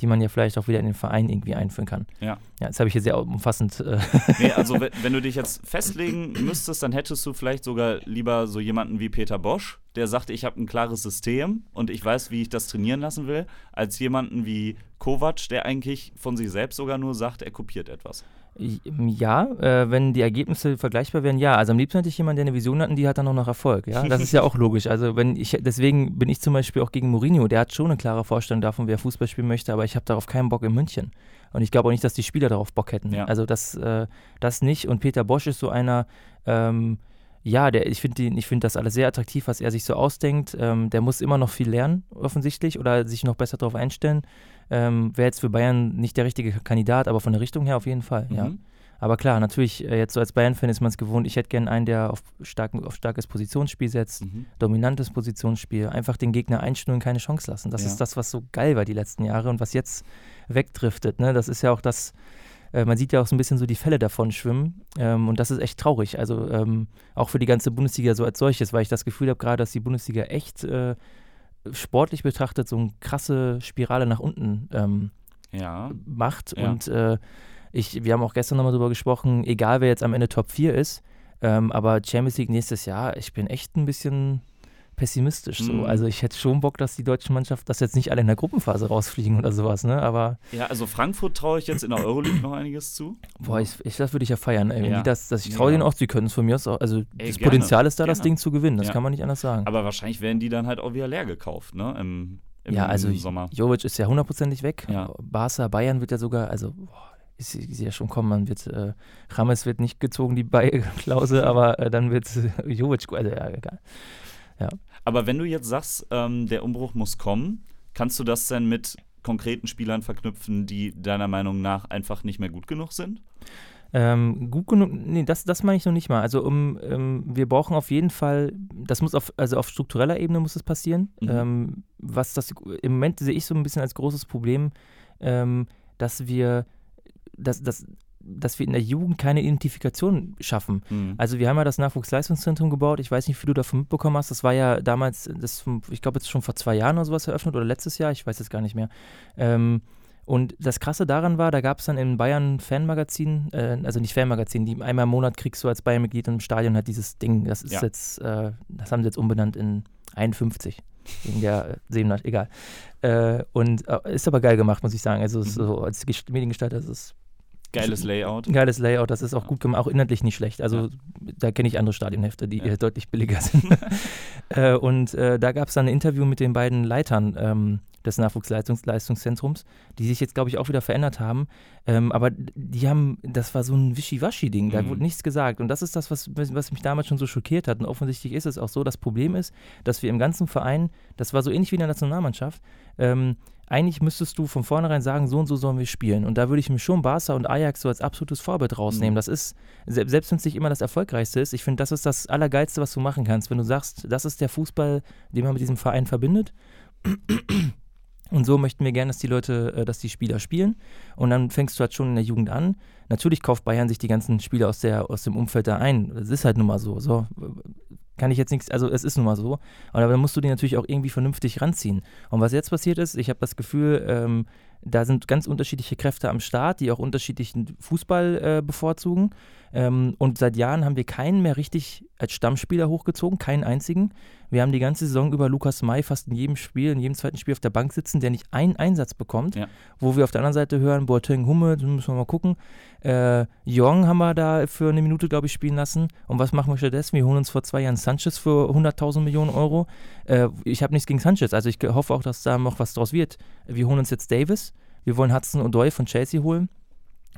die man ja vielleicht auch wieder in den Verein irgendwie einführen kann. Ja. Ja, jetzt habe ich hier sehr umfassend. Äh, <laughs> Nee, also <laughs> wenn, wenn du dich jetzt festlegen müsstest, dann hättest du vielleicht sogar lieber so jemanden wie Peter Bosch, der sagt, ich habe ein klares System und ich weiß, wie ich das trainieren lassen will, als jemanden wie Kovac, der eigentlich von sich selbst sogar nur sagt, er kopiert etwas. Ja, äh, wenn die Ergebnisse vergleichbar wären, ja. Also am liebsten hätte ich jemanden, der eine Vision hat und die hat dann auch noch Erfolg. Ja, das ist ja auch logisch. Also wenn ich, deswegen bin ich zum Beispiel auch gegen Mourinho. Der hat schon eine klare Vorstellung davon, wer Fußball spielen möchte, aber ich habe darauf keinen Bock in München. Und ich glaube auch nicht, dass die Spieler darauf Bock hätten. Ja. Also das, äh, das nicht. Und Peter Bosch ist so einer, ähm, ja, der, ich finde ich find das alles sehr attraktiv, was er sich so ausdenkt. Ähm, der muss immer noch viel lernen, offensichtlich, oder sich noch besser darauf einstellen. Ähm, Wäre jetzt für Bayern nicht der richtige Kandidat, aber von der Richtung her auf jeden Fall, ja. Mhm. Aber klar, natürlich, äh, jetzt so als Bayern-Fan ist man es gewohnt. Ich hätte gerne einen, der auf, starken, auf starkes Positionsspiel setzt, Mhm. dominantes Positionsspiel, einfach den Gegner einstellen keine Chance lassen. Das Ja. ist das, was so geil war die letzten Jahre und was jetzt wegdriftet. Ne? Das ist ja auch das, äh, man sieht ja auch so ein bisschen so die Fälle davon schwimmen ähm, und das ist echt traurig. Also ähm, auch für die ganze Bundesliga so als solches, weil ich das Gefühl habe gerade, dass die Bundesliga echt äh, sportlich betrachtet so eine krasse Spirale nach unten ähm, Ja. macht. Ja. Und äh, ich, wir haben auch gestern nochmal drüber gesprochen, egal wer jetzt am Ende Top 4 ist, ähm, aber Champions League nächstes Jahr, ich bin echt ein bisschen pessimistisch so. Mhm. Also ich hätte schon Bock, dass die deutsche Mannschaft, dass jetzt nicht alle in der Gruppenphase rausfliegen oder sowas, ne? Aber Ja, also Frankfurt traue ich jetzt in der Euroleague noch einiges zu. boah, ich, ich, das würde ich ja feiern. Wenn Ja. die Das, das, ich traue Ja. denen auch, sie können es von mir aus auch. Also Ey, das gerne, Potenzial ist da, das gerne. Ding zu gewinnen. Das Ja. kann man nicht anders sagen. Aber wahrscheinlich werden die dann halt auch wieder leer gekauft, ne? Im, im ja, also Sommer. Jovic ist ja hundertprozentig weg. Ja. Barca, Bayern wird ja sogar, also boah, ich, ich sehe ja schon kommen, man wird, äh, Rames wird nicht gezogen, die Beiklause, <laughs> aber äh, dann wird äh, Jovic, also ja, egal. Aber wenn du jetzt sagst, ähm, der Umbruch muss kommen, kannst du das denn mit konkreten Spielern verknüpfen, die deiner Meinung nach einfach nicht mehr gut genug sind? Ähm, gut genug, nee, das, das meine ich noch nicht mal. Also um, ähm, wir brauchen auf jeden Fall, das muss auf, also auf struktureller Ebene muss es passieren. Mhm. Ähm, was das, im Moment sehe ich so ein bisschen als großes Problem, ähm, dass wir, dass, dass, dass wir in der Jugend keine Identifikation schaffen. Mhm. Also wir haben ja das Nachwuchsleistungszentrum gebaut. Ich weiß nicht, wie du davon mitbekommen hast. Das war ja damals, das, ich glaube jetzt schon vor zwei Jahren oder sowas eröffnet oder letztes Jahr, ich weiß jetzt gar nicht mehr. Ähm, und das Krasse daran war, da gab es dann in Bayern Fanmagazin, äh, also nicht Fanmagazin, die einmal im Monat kriegst du als Bayern-Mitglied im Stadion halt dieses Ding. Das ist Ja. jetzt, äh, das haben sie jetzt umbenannt in 51. Wegen der äh, Seelenart, egal. Äh, und äh, ist aber geil gemacht, muss ich sagen. Also Mhm. so als Gest- Mediengestalter ist es Geiles Layout. geiles Layout, das ist auch Ja. gut gemacht, auch inhaltlich nicht schlecht. Also da kenne ich andere Stadionhefte, die Ja. deutlich billiger sind. <laughs> äh, und äh, da gab es dann ein Interview mit den beiden Leitern ähm, des Nachwuchsleistungszentrums, die sich jetzt, glaube ich, auch wieder verändert haben. Ähm, aber die haben, das war so ein Wischiwaschi-Ding, da mhm. wurde nichts gesagt. Und das ist das, was, was mich damals schon so schockiert hat. Und offensichtlich ist es auch so. Das Problem ist, dass wir im ganzen Verein, das war so ähnlich wie in der Nationalmannschaft, ähm, eigentlich müsstest du von vornherein sagen, so und so sollen wir spielen. Und da würde ich mir schon Barca und Ajax so als absolutes Vorbild rausnehmen. Mhm. Das ist, selbst wenn es nicht immer das Erfolgreichste ist, ich finde, das ist das Allergeilste, was du machen kannst. Wenn du sagst, das ist der Fußball, den man mit diesem Verein verbindet. Und so möchten wir gerne, dass die Leute, äh, dass die Spieler spielen. Und dann fängst du halt schon in der Jugend an. Natürlich kauft Bayern sich die ganzen Spieler aus, der, aus dem Umfeld da ein. Das ist halt nun mal so. So kann ich jetzt nichts, also es ist nun mal so. Aber dann musst du die natürlich auch irgendwie vernünftig ranziehen. Und was jetzt passiert ist, ich habe das Gefühl, ähm, da sind ganz unterschiedliche Kräfte am Start, die auch unterschiedlichen Fußball äh, bevorzugen. Ähm, und seit Jahren haben wir keinen mehr richtig als Stammspieler hochgezogen, keinen einzigen. Wir haben die ganze Saison über Lukas May fast in jedem Spiel, in jedem zweiten Spiel auf der Bank sitzen, der nicht einen Einsatz bekommt. Ja. Wo wir auf der anderen Seite hören, Boateng, Humme, müssen wir mal gucken. Äh, Jong haben wir da für eine Minute, glaube ich, spielen lassen. Und was machen wir stattdessen? Wir holen uns vor zwei Jahren Sanchez für 100.000 Millionen Euro. Äh, ich habe nichts gegen Sanchez, also ich hoffe auch, dass da noch was draus wird. Wir holen uns jetzt Davis. Wir wollen Hudson und Doyle von Chelsea holen.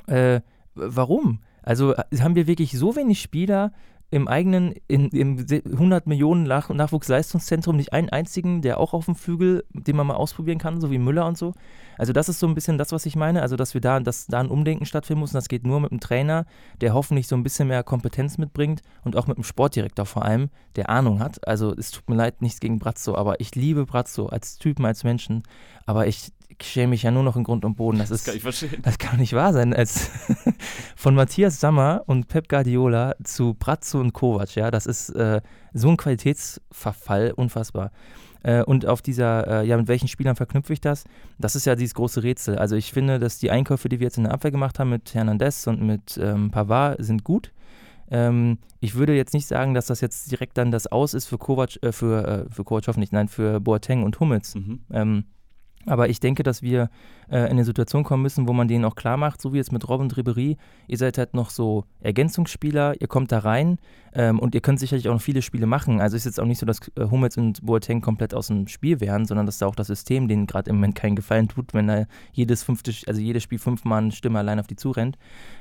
Äh, warum? Also äh, haben wir wirklich so wenig Spieler im eigenen, in, im 100 Millionen Nach Nachwuchsleistungszentrum nicht einen einzigen, der auch auf dem Flügel, den man mal ausprobieren kann, so wie Müller und so. Also das ist so ein bisschen das, was ich meine, also dass wir da, dass da ein Umdenken stattfinden muss und das geht nur mit einem Trainer, der hoffentlich so ein bisschen mehr Kompetenz mitbringt und auch mit einem Sportdirektor vor allem, der Ahnung hat. Also es tut mir leid, nichts gegen Brazzo, aber ich liebe Brazzo als Typen, als Menschen, aber ich schäme mich ja nur noch in Grund und Boden. Das, das ist, kann ich verstehen. Das kann nicht wahr sein. Als <laughs> von Matthias Sammer und Pep Guardiola zu Brazzo und Kovac, ja, das ist äh, so ein Qualitätsverfall, unfassbar. Äh, und auf dieser, äh, ja, mit welchen Spielern verknüpfe ich das? Das ist ja dieses große Rätsel. Also ich finde, dass die Einkäufe, die wir jetzt in der Abwehr gemacht haben mit Hernandez und mit ähm, Pavard, sind gut. Ähm, ich würde jetzt nicht sagen, dass das jetzt direkt dann das Aus ist für Kovac, äh, für, äh, für Kovac hoffentlich, nein, für Boateng und Hummels. Mhm. Ähm, aber ich denke, dass wir äh, in eine Situation kommen müssen, wo man denen auch klar macht, so wie jetzt mit Robin und Ribery, ihr seid halt noch so Ergänzungsspieler, ihr kommt da rein ähm, und ihr könnt sicherlich auch noch viele Spiele machen. Also ist jetzt auch nicht so, dass äh, Hummels und Boateng komplett aus dem Spiel wären, sondern dass da auch das System denen gerade im Moment keinen Gefallen tut, wenn da jedes fünfte, also jedes Spiel fünfmal eine Stimme allein auf die zurennt.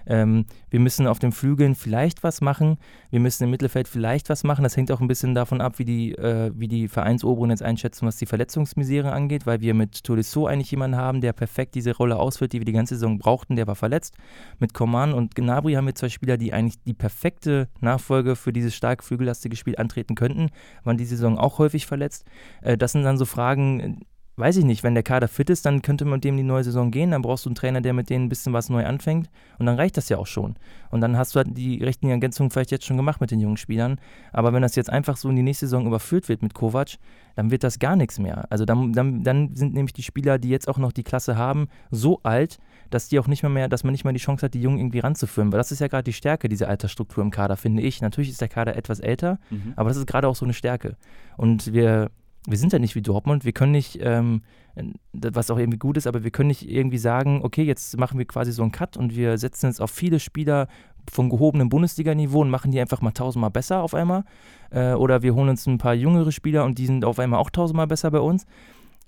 Ähm, wir müssen auf den Flügeln vielleicht was machen, wir müssen im Mittelfeld vielleicht was machen. Das hängt auch ein bisschen davon ab, wie die, äh, wie die Vereinsoberen jetzt einschätzen, was die Verletzungsmisere angeht, weil wir mit Tolisso eigentlich jemanden haben, der perfekt diese Rolle ausfüllt, die wir die ganze Saison brauchten. Der war verletzt. Mit Coman und Gnabry haben wir zwei Spieler, die eigentlich die perfekte Nachfolge für dieses stark flügellastige Spiel antreten könnten. Waren die Saison auch häufig verletzt. Äh, das sind dann so Fragen, weiß ich nicht, wenn der Kader fit ist, dann könnte man mit dem die neue Saison gehen. Dann brauchst du einen Trainer, der mit denen ein bisschen was neu anfängt. Und dann reicht das ja auch schon. Und dann hast du halt die rechten Ergänzungen vielleicht jetzt schon gemacht mit den jungen Spielern. Aber wenn das jetzt einfach so in die nächste Saison überführt wird mit Kovac, dann wird das gar nichts mehr. Also dann, dann, dann sind nämlich die Spieler, die jetzt auch noch die Klasse haben, so alt, dass die auch nicht mehr, mehr, dass man nicht mehr die Chance hat, die Jungen irgendwie ranzuführen. Weil das ist ja gerade die Stärke dieser Altersstruktur im Kader, finde ich. Natürlich ist der Kader etwas älter, mhm. aber das ist gerade auch so eine Stärke. Und wir wir sind ja nicht wie Dortmund, wir können nicht, ähm, was auch irgendwie gut ist, aber wir können nicht irgendwie sagen, okay, jetzt machen wir quasi so einen Cut und wir setzen jetzt auf viele Spieler von gehobenem Bundesliga-Niveau und machen die einfach mal tausendmal besser auf einmal. Äh, oder wir holen uns ein paar jüngere Spieler und die sind auf einmal auch tausendmal besser bei uns.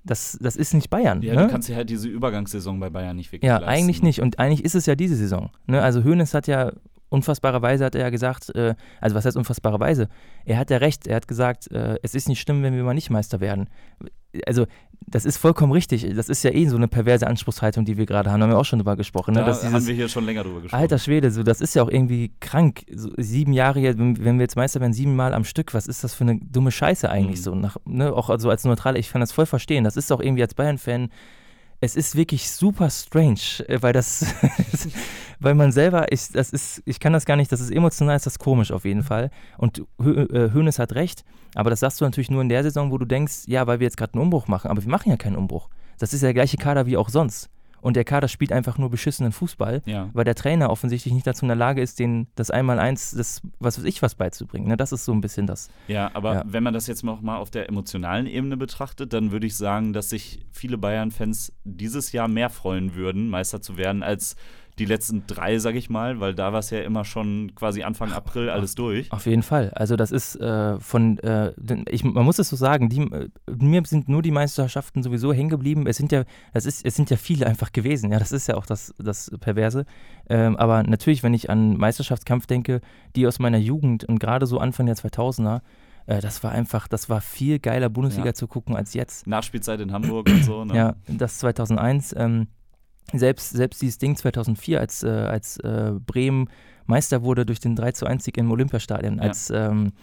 Das, das ist nicht Bayern. Ja, ne? du kannst ja halt diese Übergangssaison bei Bayern nicht wirklich Ja, leisten. eigentlich nicht. Und eigentlich ist es ja diese Saison. Ne? Also Hoeneß hat ja unfassbarerweise hat er ja gesagt, äh, also was heißt unfassbarerweise? Er hat ja recht, er hat gesagt, äh, es ist nicht schlimm, wenn wir mal nicht Meister werden. Also, das ist vollkommen richtig. Das ist ja eh so eine perverse Anspruchshaltung, die wir gerade haben. Da haben wir auch schon drüber gesprochen. Ne? Da dieses, haben wir hier schon länger drüber gesprochen. Alter Schwede, so, das ist ja auch irgendwie krank. So, sieben Jahre, wenn wir jetzt Meister werden, sieben Mal am Stück, was ist das für eine dumme Scheiße eigentlich mhm. so? Nach, ne? Auch also als Neutraler, ich kann das voll verstehen. Das ist auch irgendwie als Bayern-Fan es ist wirklich super strange, äh, weil das, <laughs> weil man selber, ich, das ist, ich kann das gar nicht, das ist emotional, ist das komisch auf jeden Fall. Und äh, Hönes hat recht, aber das sagst du natürlich nur in der Saison, wo du denkst, ja, weil wir jetzt gerade einen Umbruch machen, aber wir machen ja keinen Umbruch. Das ist ja der gleiche Kader wie auch sonst und der Kader spielt einfach nur beschissenen Fußball, ja. weil der Trainer offensichtlich nicht dazu in der Lage ist, den das Einmaleins, das was weiß ich was beizubringen. Ne? Das ist so ein bisschen das. Ja, aber ja. wenn man das jetzt noch mal auf der emotionalen Ebene betrachtet, dann würde ich sagen, dass sich viele Bayern-Fans dieses Jahr mehr freuen würden, Meister zu werden, als die letzten drei, sag ich mal, weil da war es ja immer schon quasi Anfang April alles durch. Auf jeden Fall. Also das ist äh, von, äh, ich, man muss es so sagen, die, äh, mir sind nur die Meisterschaften sowieso hängen geblieben. Es sind ja, das ist, es sind ja viele einfach gewesen. Ja, das ist ja auch das, das Perverse. Ähm, aber natürlich, wenn ich an Meisterschaftskampf denke, die aus meiner Jugend und gerade so Anfang der 2000er, äh, das war einfach, das war viel geiler Bundesliga ja. zu gucken als jetzt. Nachspielzeit in Hamburg und so. Ne? Ja, das 2001. Ähm, selbst, selbst dieses Ding 2004, als, äh, als äh, Bremen Meister wurde durch den 3 zu 1 Sieg im Olympiastadion, ja. als ähm,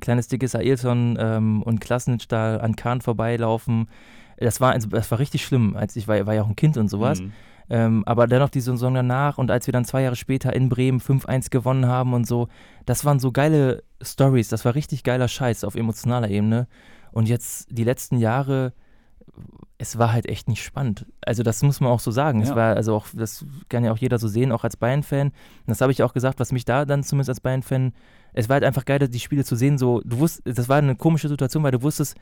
kleines dickes Ailton ähm, und Klasnitsch da an Kahn vorbeilaufen. Das war, also, das war richtig schlimm, als ich war, war ja auch ein Kind und sowas. Mhm. Ähm, aber dennoch die Saison danach und als wir dann zwei Jahre später in Bremen 5-1 gewonnen haben und so, das waren so geile Stories, das war richtig geiler Scheiß auf emotionaler Ebene. Und jetzt die letzten Jahre, es war halt echt nicht spannend. Also das muss man auch so sagen. Ja. Es war also auch, das kann ja auch jeder so sehen, auch als Bayern-Fan. Das habe ich auch gesagt, was mich da dann zumindest als Bayern-Fan, es war halt einfach geil, die Spiele zu sehen. So, du wusstest, das war eine komische Situation, weil du wusstest,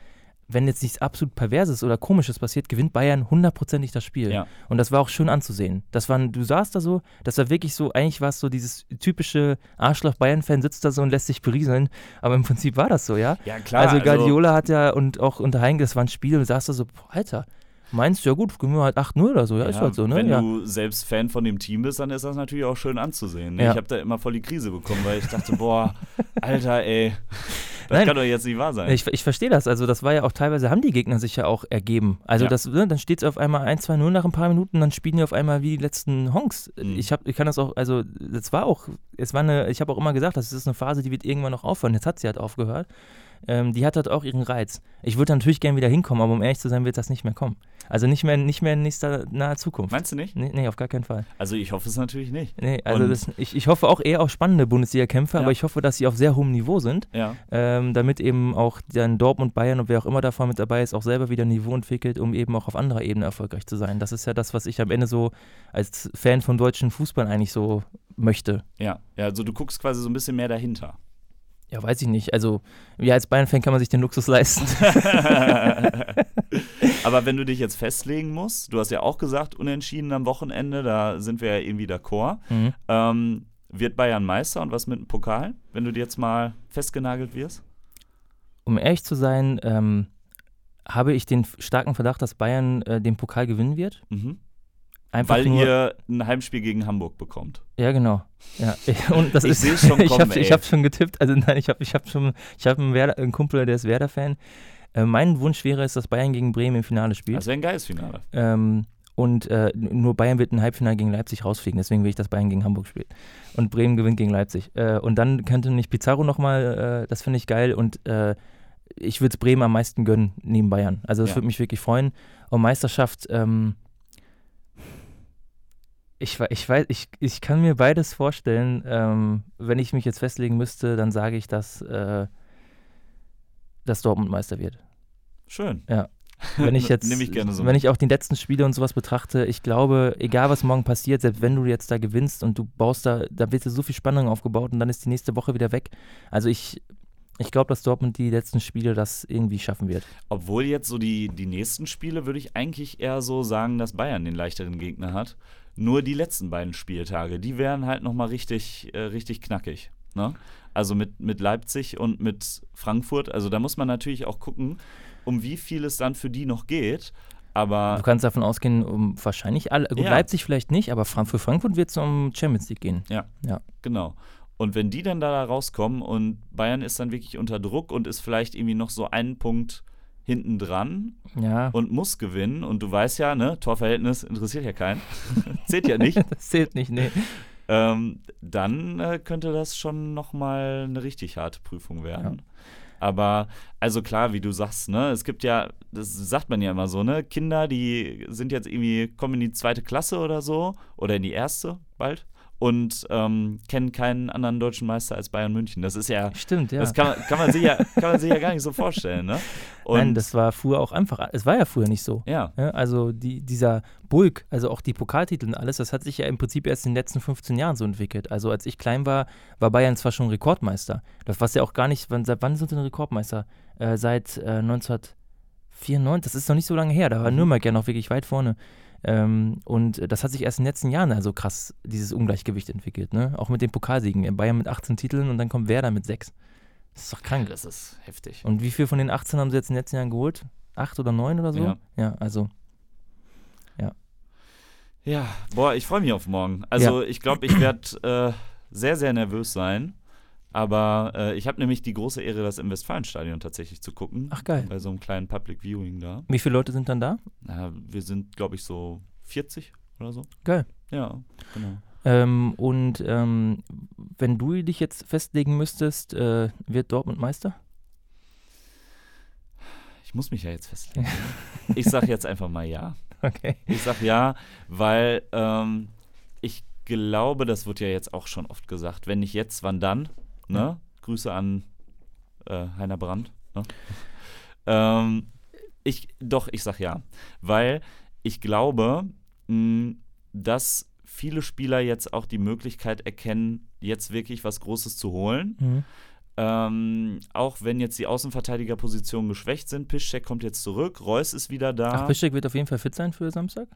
wenn jetzt nichts absolut Perverses oder Komisches passiert, gewinnt Bayern hundertprozentig das Spiel. Ja. Und das war auch schön anzusehen. Das waren, du saßt da so, das war wirklich so, eigentlich war es so dieses typische Arschloch-Bayern-Fan sitzt da so und lässt sich berieseln. Aber im Prinzip war das so, ja? Ja, klar. Also Guardiola also, hat ja und auch unter Heinz, das war ein Spiel und saß da so, boah, Alter, meinst du, ja gut, gewinnen wir halt 8-0 oder so, ja, ja, ist halt so, ne? Wenn ja. du selbst Fan von dem Team bist, dann ist das natürlich auch schön anzusehen. Ne? Ja. Ich habe da immer voll die Krise bekommen, weil ich dachte, boah, <laughs> Alter, ey. Das Nein, kann doch jetzt nicht wahr sein. Ich, ich verstehe das. Also, das war ja auch teilweise, haben die Gegner sich ja auch ergeben. Also, ja. das, ne, dann steht es auf einmal 1-2-0 nach ein paar Minuten, dann spielen die auf einmal wie die letzten Honks. Mhm. Ich, hab, ich kann das auch, also, das war auch, es war eine, ich habe auch immer gesagt, das ist eine Phase, die wird irgendwann noch aufhören. Jetzt hat sie halt aufgehört ähm, die hat dort auch ihren Reiz. Ich würde natürlich gerne wieder hinkommen, aber um ehrlich zu sein, wird das nicht mehr kommen. Also nicht mehr, nicht mehr in nächster naher Zukunft. Meinst du nicht? Nee, nee auf gar keinen Fall. Also ich hoffe es natürlich nicht. Nee, also das, ich, ich hoffe auch eher auf spannende Bundesliga-Kämpfe, ja. aber ich hoffe, dass sie auf sehr hohem Niveau sind, ja. ähm, damit eben auch dann Dortmund, Bayern und wer auch immer davon mit dabei ist, auch selber wieder ein Niveau entwickelt, um eben auch auf anderer Ebene erfolgreich zu sein. Das ist ja das, was ich am Ende so als Fan von deutschen Fußball eigentlich so möchte. Ja, ja also du guckst quasi so ein bisschen mehr dahinter. Ja, weiß ich nicht. Also, ja, als Bayern-Fan kann man sich den Luxus leisten. <laughs> Aber wenn du dich jetzt festlegen musst, du hast ja auch gesagt, unentschieden am Wochenende, da sind wir ja irgendwie d'accord. Mhm. Ähm, wird Bayern Meister und was mit dem Pokal, wenn du dir jetzt mal festgenagelt wirst? Um ehrlich zu sein, ähm, habe ich den starken Verdacht, dass Bayern äh, den Pokal gewinnen wird. Mhm. Einfach Weil nur, ihr ein Heimspiel gegen Hamburg bekommt. Ja, genau. Ja. <laughs> Und das ich ist, schon <laughs> kommen, ich habe hab schon getippt. Also nein, ich habe ich hab schon, ich habe einen, einen, Kumpel, der ist Werder-Fan. Äh, mein Wunsch wäre es, dass Bayern gegen Bremen im Finale spielt. Das wäre ein geiles Finale. Ähm, und äh, nur Bayern wird ein Halbfinale gegen Leipzig rausfliegen. Deswegen will ich, dass Bayern gegen Hamburg spielt. Und Bremen gewinnt gegen Leipzig. Äh, und dann könnte nicht Pizarro nochmal, äh, das finde ich geil. Und äh, ich würde es Bremen am meisten gönnen neben Bayern. Also das ja. würde mich wirklich freuen. Und Meisterschaft, ähm, ich, ich weiß, ich, ich kann mir beides vorstellen. Ähm, wenn ich mich jetzt festlegen müsste, dann sage ich, dass, äh, dass Dortmund Meister wird. Schön. Ja. Wenn ich <laughs> jetzt, ich so wenn ich auch die letzten Spiele und sowas betrachte, ich glaube, egal was morgen passiert, selbst wenn du jetzt da gewinnst und du baust da, da wird so viel Spannung aufgebaut und dann ist die nächste Woche wieder weg. Also ich, ich glaube, dass Dortmund die letzten Spiele das irgendwie schaffen wird. Obwohl jetzt so die, die nächsten Spiele würde ich eigentlich eher so sagen, dass Bayern den leichteren Gegner hat. Nur die letzten beiden Spieltage, die wären halt nochmal richtig, äh, richtig knackig. Ne? Also mit, mit Leipzig und mit Frankfurt. Also da muss man natürlich auch gucken, um wie viel es dann für die noch geht. Aber du kannst davon ausgehen, um wahrscheinlich alle. Gut, ja. Leipzig vielleicht nicht, aber für Frankfurt wird es um Champions League gehen. Ja, ja. genau. Und wenn die dann da rauskommen und Bayern ist dann wirklich unter Druck und ist vielleicht irgendwie noch so einen Punkt hinten dran ja. und muss gewinnen. Und du weißt ja, ne, Torverhältnis interessiert ja keinen. <laughs> zählt ja nicht. <laughs> das zählt nicht, nee. Ähm, dann äh, könnte das schon nochmal eine richtig harte Prüfung werden. Ja. Aber, also klar, wie du sagst, ne, es gibt ja, das sagt man ja immer so, ne, Kinder, die sind jetzt irgendwie, kommen in die zweite Klasse oder so, oder in die erste bald und ähm, kennen keinen anderen deutschen Meister als Bayern München. Das ist ja. Stimmt, ja. Das kann, man, kann, man, sich ja, kann man sich ja gar nicht so vorstellen, ne? Und Nein, das war früher auch einfach. Es war ja früher nicht so. Ja. ja also die, dieser Bulk, also auch die Pokaltitel und alles, das hat sich ja im Prinzip erst in den letzten 15 Jahren so entwickelt. Also als ich klein war, war Bayern zwar schon Rekordmeister. Das was ja auch gar nicht, wann, seit wann sind sie denn Rekordmeister? Äh, seit äh, 1994, das ist noch nicht so lange her, da war mhm. Nürnberg ja noch wirklich weit vorne. Ähm, und das hat sich erst in den letzten Jahren also krass, dieses Ungleichgewicht entwickelt. Ne? Auch mit den Pokalsiegen. Bayern mit 18 Titeln und dann kommt Werder mit 6. Das ist doch krank. Das ist heftig. Und wie viel von den 18 haben sie jetzt in den letzten Jahren geholt? Acht oder neun oder so? Ja. ja also. Ja, boah, ich freue mich auf morgen. Also ich glaube, ich werde äh, sehr, sehr nervös sein. Aber äh, ich habe nämlich die große Ehre, das im Westfalenstadion tatsächlich zu gucken. Ach geil. Bei so einem kleinen Public Viewing da. Wie viele Leute sind dann da? Na, wir sind, glaube ich, so 40 oder so. Geil. Ja, genau. Ähm, und ähm, wenn du dich jetzt festlegen müsstest, äh, wird Dortmund Meister? Ich muss mich ja jetzt festlegen. ich sage jetzt einfach mal ja. <laughs> Okay. Ich sage ja, weil ähm, ich glaube, das wird ja jetzt auch schon oft gesagt, wenn nicht jetzt, wann dann? Ne? Ja. Grüße an äh, Heiner Brandt. Ne? <laughs> ähm, ich, doch, ich sag ja. Weil ich glaube, mh, dass viele Spieler jetzt auch die Möglichkeit erkennen, jetzt wirklich was Großes zu holen. Mhm. Ähm, auch wenn jetzt die Außenverteidigerpositionen geschwächt sind, Piszczek kommt jetzt zurück, Reus ist wieder da. Ach, Piszczek wird auf jeden Fall fit sein für Samstag?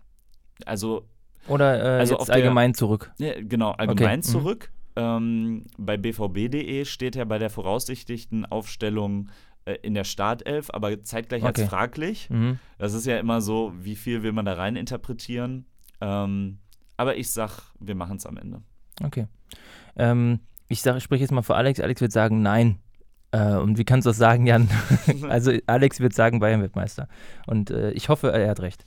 also Oder äh, Also jetzt der- allgemein zurück? Ja, genau, allgemein mhm. zurück. Ähm, bei bvb.de steht ja bei der voraussichtlichen Aufstellung äh, in der Startelf, aber zeitgleich als Okay. fraglich. Mhm. Das ist ja immer so, wie viel will man da rein interpretieren. Ähm, aber ich sag, wir machen es am Ende. Okay. Ähm, ich sage, ich spreche jetzt mal für Alex. Alex wird sagen, nein. Äh, und wie kannst du das sagen, Jan? <laughs> also Alex wird sagen, Bayern wird Meister. Und äh, ich hoffe, er hat recht.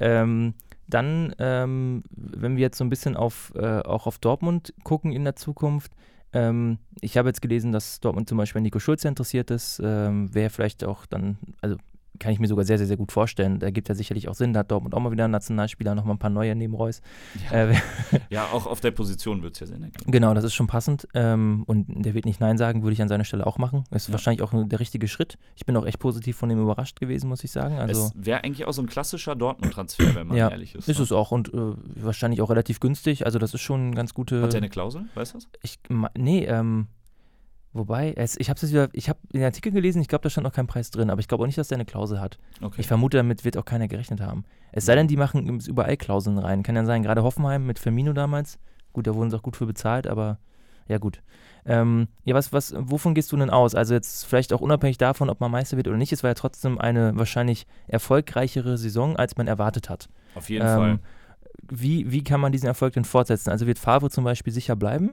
Ähm, dann, ähm, wenn wir jetzt so ein bisschen auf, äh, auch auf Dortmund gucken in der Zukunft, ähm, ich habe jetzt gelesen, dass Dortmund zum Beispiel an Nico Schulze interessiert ist. Ähm, Wäre vielleicht auch dann, also kann ich mir sogar sehr, sehr, sehr gut vorstellen. Da gibt ja sicherlich auch Sinn. Da hat Dortmund auch mal wieder einen Nationalspieler, nochmal ein paar neue neben Reus. Ja, Äh, <laughs> ja auch auf der Position wird es ja Sinn ergeben. Genau, das ist schon passend. Ähm, und der wird nicht Nein sagen, würde ich an seiner Stelle auch machen. Ist Ja. wahrscheinlich auch der richtige Schritt. Ich bin auch echt positiv von dem überrascht gewesen, muss ich sagen. Also es wäre eigentlich auch so ein klassischer Dortmund-Transfer, wenn man Ja, ehrlich ist. ist ne? es auch und äh, wahrscheinlich auch relativ günstig. Also das ist schon eine ganz gute. Hat er eine Klausel, weißt du das? ich, nee, ähm, wobei, es, ich habe es wieder, ich habe den Artikel gelesen, ich glaube, da stand noch kein Preis drin, aber ich glaube auch nicht, dass der eine Klausel hat. Okay. Ich vermute, damit wird auch keiner gerechnet haben. Es sei denn, die machen überall Klauseln rein. Kann ja sein, gerade Hoffenheim mit Firmino damals. Gut, da wurden sie auch gut für bezahlt, aber ja, gut. Ähm, ja, was, was, wovon gehst du denn aus? Also jetzt vielleicht auch unabhängig davon, ob man Meister wird oder nicht, es war ja trotzdem eine wahrscheinlich erfolgreichere Saison, als man erwartet hat. Auf jeden Ähm, Fall. Wie, wie kann man diesen Erfolg denn fortsetzen? Also wird Favre zum Beispiel sicher bleiben?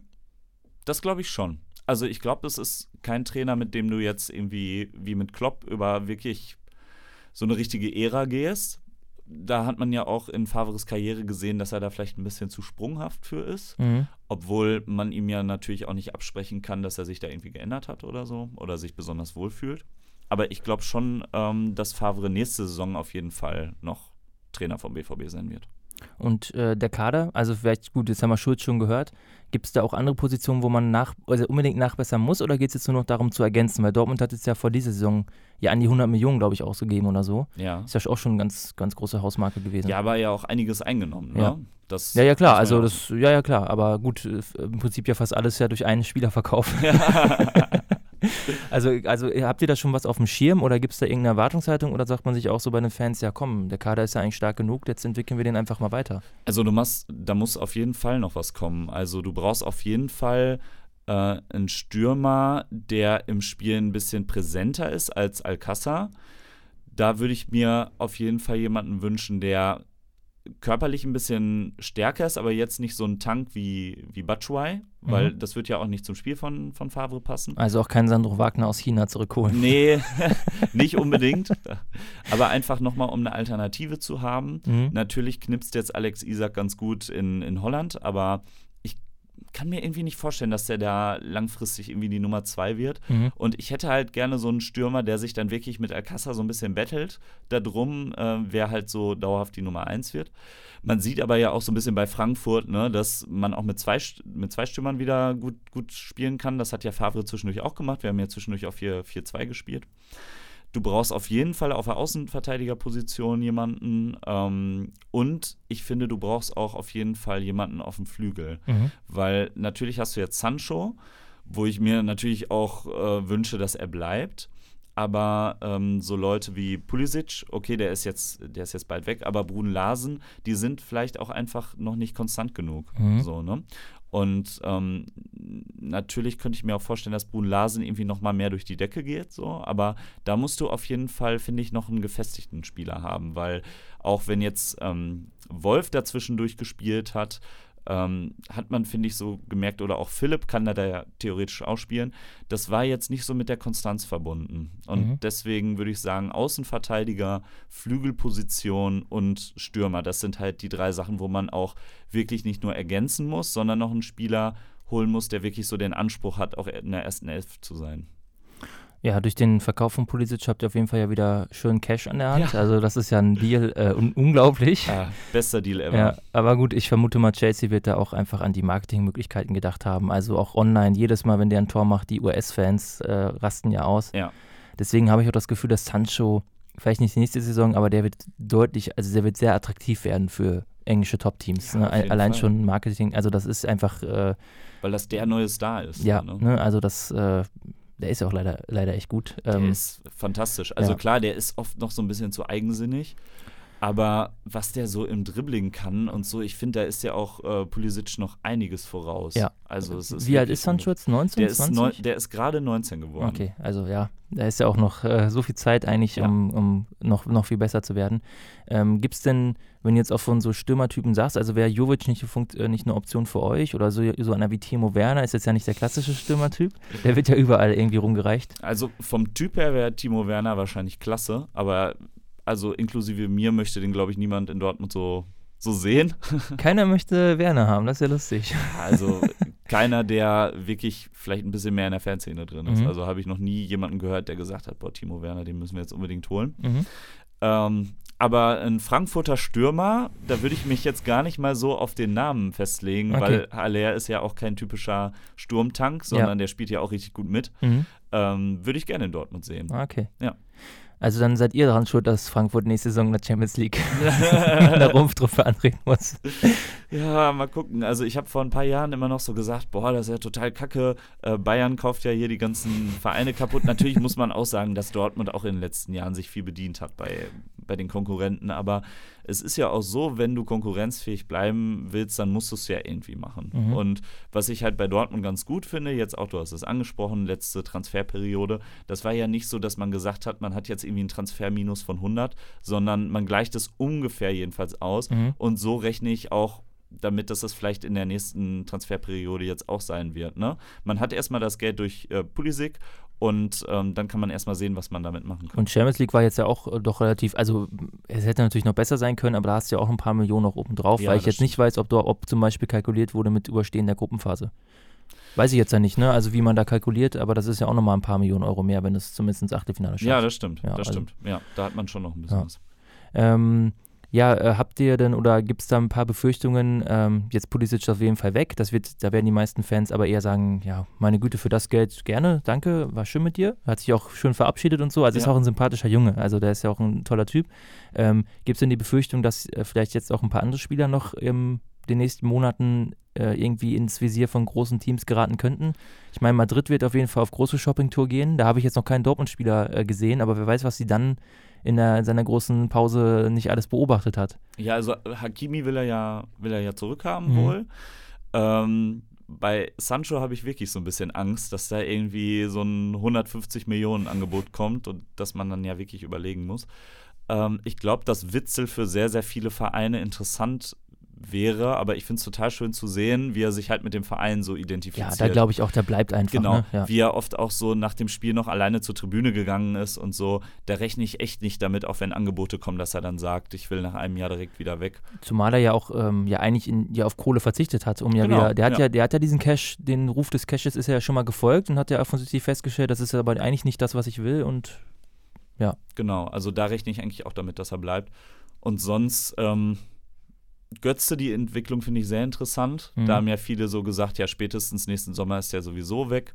Das glaube ich schon. Also ich glaube, das ist kein Trainer, mit dem du jetzt irgendwie wie mit Klopp über wirklich so eine richtige Ära gehst. Da hat man ja auch in Favres Karriere gesehen, dass er da vielleicht ein bisschen zu sprunghaft für ist. Mhm. Obwohl man ihm ja natürlich auch nicht absprechen kann, dass er sich da irgendwie geändert hat oder so oder sich besonders wohlfühlt. Aber ich glaube schon, ähm, dass Favre nächste Saison auf jeden Fall noch Trainer vom BVB sein wird. Und äh, der Kader, also vielleicht, gut, jetzt haben wir Schulz schon gehört. Gibt es da auch andere Positionen, wo man nach, also unbedingt nachbessern muss oder geht es jetzt nur noch darum zu ergänzen? Weil Dortmund hat jetzt ja vor dieser Saison ja an die 100 Millionen, glaube ich, ausgegeben oder so. Ja. Ist ja auch schon eine ganz, ganz große Hausmarke gewesen. Ja, aber ja auch einiges eingenommen. Ne? Ja. Das ja, ja, klar, also das, ja, ja, klar, aber gut, äh, im Prinzip ja fast alles ja durch einen Spieler verkauft. <laughs> <laughs> <laughs> also, also habt ihr da schon was auf dem Schirm oder gibt es da irgendeine Erwartungshaltung oder sagt man sich auch so bei den Fans, ja komm, der Kader ist ja eigentlich stark genug, jetzt entwickeln wir den einfach mal weiter? Also du machst, da muss auf jeden Fall noch was kommen. Also du brauchst auf jeden Fall äh, einen Stürmer, der im Spiel ein bisschen präsenter ist als Alcázar. Da würde ich mir auf jeden Fall jemanden wünschen, der körperlich ein bisschen stärker ist, aber jetzt nicht so ein Tank wie, wie Batshuayi, weil Mhm. das wird ja auch nicht zum Spiel von, von Favre passen. Also auch kein Sandro Wagner aus China zurückholen. Nee, <laughs> <laughs> nicht unbedingt. Aber einfach nochmal, um eine Alternative zu haben. Mhm. Natürlich knipst jetzt Alex Isak ganz gut in, in Holland, aber kann mir irgendwie nicht vorstellen, dass der da langfristig irgendwie die Nummer zwei wird. Mhm. Und ich hätte halt gerne so einen Stürmer, der sich dann wirklich mit Alcázar so ein bisschen battelt. Darum, äh, wer halt so dauerhaft die Nummer eins wird. Man sieht aber ja auch so ein bisschen bei Frankfurt, ne, dass man auch mit zwei, mit zwei Stürmern wieder gut, gut spielen kann. Das hat ja Favre zwischendurch auch gemacht. Wir haben ja zwischendurch auch 4-2 gespielt. Du brauchst auf jeden Fall auf der Außenverteidigerposition jemanden. Ähm, und ich finde, du brauchst auch auf jeden Fall jemanden auf dem Flügel. Mhm. Weil natürlich hast du jetzt Sancho, wo ich mir natürlich auch äh, wünsche, dass er bleibt. Aber ähm, so Leute wie Pulisic, okay, der ist jetzt, der ist jetzt bald weg, aber Brun Larsen, die sind vielleicht auch einfach noch nicht konstant genug. Mhm. So, ne? Und ähm, natürlich könnte ich mir auch vorstellen, dass Brun Larsen irgendwie noch mal mehr durch die Decke geht, so. Aber da musst du auf jeden Fall, finde ich, noch einen gefestigten Spieler haben, weil auch wenn jetzt ähm, Wolf dazwischen durchgespielt hat, ähm, hat man, finde ich, so gemerkt, oder auch Philipp kann da ja theoretisch auch spielen, das war jetzt nicht so mit der Konstanz verbunden. Und mhm. deswegen würde ich sagen, Außenverteidiger, Flügelposition und Stürmer, das sind halt die drei Sachen, wo man auch wirklich nicht nur ergänzen muss, sondern noch einen Spieler holen muss, der wirklich so den Anspruch hat, auch in der ersten Elf zu sein. Ja, durch den Verkauf von Pulisic habt ihr auf jeden Fall ja wieder schön Cash an der Hand. Ja. Also das ist ja ein Deal äh, un unglaublich. Ja, bester Deal ever. Ja, aber gut, ich vermute mal, Chelsea wird da auch einfach an die Marketingmöglichkeiten gedacht haben. Also auch online, jedes Mal, wenn der ein Tor macht, die US-Fans äh, rasten ja aus. Ja. Deswegen habe ich auch das Gefühl, dass Sancho, vielleicht nicht die nächste Saison, aber der wird deutlich, also der wird sehr attraktiv werden für englische Top-Teams. Ja, ne? Allein Fall. schon Marketing, also das ist einfach. Äh, Weil das der neue Star ist. Ja, ne? Ne? also das äh, der ist ja auch leider, leider echt gut. Der ähm, ist fantastisch. Also ja. klar, der ist oft noch so ein bisschen zu eigensinnig. Aber was der so im Dribbling kann und so, ich finde, da ist ja auch äh, Pulisic noch einiges voraus. Ja. Also Wie alt ist Sancho jetzt? 19, der 20? Ist der ist gerade 19 geworden. Okay, also ja, da ist ja auch noch äh, so viel Zeit eigentlich, ja. um, um noch, noch viel besser zu werden. Ähm, Gibt es denn, wenn du jetzt auch von so Stürmertypen sagst, also wäre Jovic nicht, äh, nicht eine Option für euch oder so, so einer wie Timo Werner ist jetzt ja nicht der klassische Stürmertyp. Der wird ja überall irgendwie rumgereicht. Also vom Typ her wäre Timo Werner wahrscheinlich klasse, aber also inklusive mir möchte den, glaube ich, niemand in Dortmund so, so sehen. <laughs> Keiner möchte Werner haben, das ist ja lustig. Also <laughs> keiner, der wirklich vielleicht ein bisschen mehr in der Fanszene drin ist. Mhm. Also habe ich noch nie jemanden gehört, der gesagt hat, boah, Timo Werner, den müssen wir jetzt unbedingt holen. Mhm. Ähm, aber ein Frankfurter Stürmer, da würde ich mich jetzt gar nicht mal so auf den Namen festlegen, okay. weil Haller ist ja auch kein typischer Sturmtank, sondern ja. der spielt ja auch richtig gut mit. Mhm. Ähm, würde ich gerne in Dortmund sehen. Okay. Ja. Also dann seid ihr daran schuld, dass Frankfurt nächste Saison in der Champions League <laughs> <laughs> in der Rumpftruppe antreten muss. Ja, mal gucken. Also ich habe vor ein paar Jahren immer noch so gesagt, boah, das ist ja total kacke. Äh, Bayern kauft ja hier die ganzen Vereine kaputt. Natürlich muss man auch sagen, dass Dortmund auch in den letzten Jahren sich viel bedient hat bei, bei den Konkurrenten. Aber es ist ja auch so, wenn du konkurrenzfähig bleiben willst, dann musst du es ja irgendwie machen. Mhm. Und was ich halt bei Dortmund ganz gut finde, jetzt auch, du hast es angesprochen, letzte Transferperiode, das war ja nicht so, dass man gesagt hat, man hat jetzt irgendwie ein Transferminus von 100, sondern man gleicht es ungefähr jedenfalls aus. Mhm. Und so rechne ich auch damit dass das vielleicht in der nächsten Transferperiode jetzt auch sein wird. Ne? Man hat erstmal das Geld durch äh, Pulisic und ähm, dann kann man erstmal sehen, was man damit machen kann. Und Champions League war jetzt ja auch äh, doch relativ, also es hätte natürlich noch besser sein können, aber da hast du ja auch ein paar Millionen noch oben drauf, ja, weil ich jetzt stimmt. nicht weiß, ob, ob zum Beispiel kalkuliert wurde mit Überstehen der Gruppenphase. Weiß ich jetzt ja nicht, ne? Also wie man da kalkuliert, aber das ist ja auch nochmal ein paar Millionen Euro mehr, wenn es zumindest ins Achtelfinale schafft. Ja, das stimmt. Ja, das also, stimmt. Ja, da hat man schon noch ein bisschen was. Ähm, ja, äh, habt ihr denn oder gibt es da ein paar Befürchtungen, ähm, jetzt Pulisic auf jeden Fall weg, das wird, da werden die meisten Fans aber eher sagen, ja, meine Güte, für das Geld gerne, danke, war schön mit dir, hat sich auch schön verabschiedet und so, also ja. ist auch ein sympathischer Junge, also der ist ja auch ein toller Typ. Ähm, gibt es denn die Befürchtung, dass äh, vielleicht jetzt auch ein paar andere Spieler noch in den nächsten Monaten äh, irgendwie ins Visier von großen Teams geraten könnten? Ich meine, Madrid wird auf jeden Fall auf große Shoppingtour gehen, da habe ich jetzt noch keinen Dortmund-Spieler äh, gesehen, aber wer weiß, was sie dann in, der, in seiner großen Pause nicht alles beobachtet hat. Ja, also Hakimi will er ja, will er ja zurückhaben mhm. wohl. Ähm, bei Sancho habe ich wirklich so ein bisschen Angst, dass da irgendwie so ein 150 Millionen Angebot kommt und dass man dann ja wirklich überlegen muss. Ähm, ich glaube, dass Witzel für sehr, sehr viele Vereine interessant wäre, aber ich finde es total schön zu sehen, wie er sich halt mit dem Verein so identifiziert. Ja, da glaube ich auch, der bleibt einfach. Genau, ne? ja. wie er oft auch so nach dem Spiel noch alleine zur Tribüne gegangen ist und so. Da rechne ich echt nicht damit, auch wenn Angebote kommen, dass er dann sagt, ich will nach einem Jahr direkt wieder weg. Zumal er ja auch ähm, ja eigentlich in, ja auf Kohle verzichtet hat, um ja genau, wieder. Der hat ja. ja. der hat ja diesen Cash, den Ruf des Cashes ist ja schon mal gefolgt und hat ja offensichtlich festgestellt, das ist aber eigentlich nicht das, was ich will und ja. Genau, also da rechne ich eigentlich auch damit, dass er bleibt. Und sonst, ähm, Götze, die Entwicklung finde ich sehr interessant. Mhm. Da haben ja viele so gesagt, ja, spätestens nächsten Sommer ist der sowieso weg.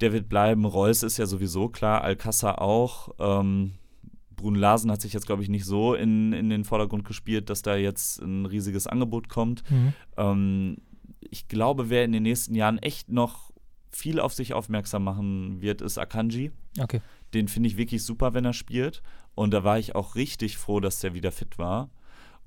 Der wird bleiben. Reus ist ja sowieso klar, Alcázar auch. Ähm, Brun Larsen hat sich jetzt, glaube ich, nicht so in, in den Vordergrund gespielt, dass da jetzt ein riesiges Angebot kommt. Mhm. Ähm, ich glaube, wer in den nächsten Jahren echt noch viel auf sich aufmerksam machen wird, ist Akanji. Okay den finde ich wirklich super, wenn er spielt. Und da war ich auch richtig froh, dass der wieder fit war.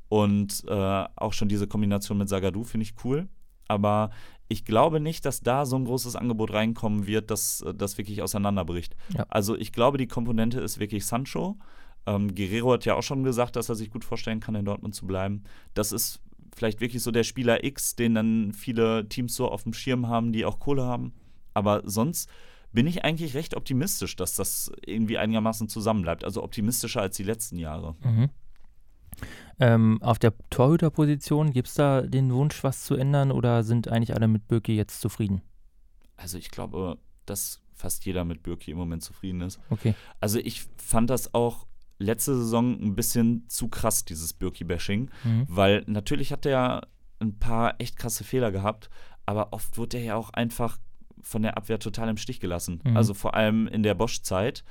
Und äh, auch schon diese Kombination mit Sagadu finde ich cool. Aber ich glaube nicht, dass da so ein großes Angebot reinkommen wird, dass das wirklich auseinanderbricht. Ja. Also ich glaube, die Komponente ist wirklich Sancho. Ähm, Guerrero hat ja auch schon gesagt, dass er sich gut vorstellen kann, in Dortmund zu bleiben. Das ist vielleicht wirklich so der Spieler X, den dann viele Teams so auf dem Schirm haben, die auch Kohle haben. Aber sonst bin ich eigentlich recht optimistisch, dass das irgendwie einigermaßen zusammenbleibt. Also optimistischer als die letzten Jahre. Mhm. Ähm, auf der Torhüterposition, gibt es da den Wunsch, was zu ändern oder sind eigentlich alle mit Birki jetzt zufrieden? Also ich glaube, dass fast jeder mit Birki im Moment zufrieden ist. Okay. Also ich fand das auch letzte Saison ein bisschen zu krass, dieses Birki-Bashing, mhm. weil natürlich hat er ein paar echt krasse Fehler gehabt, aber oft wurde er ja auch einfach von der Abwehr total im Stich gelassen. Mhm. Also vor allem in der Bosch-Zeit.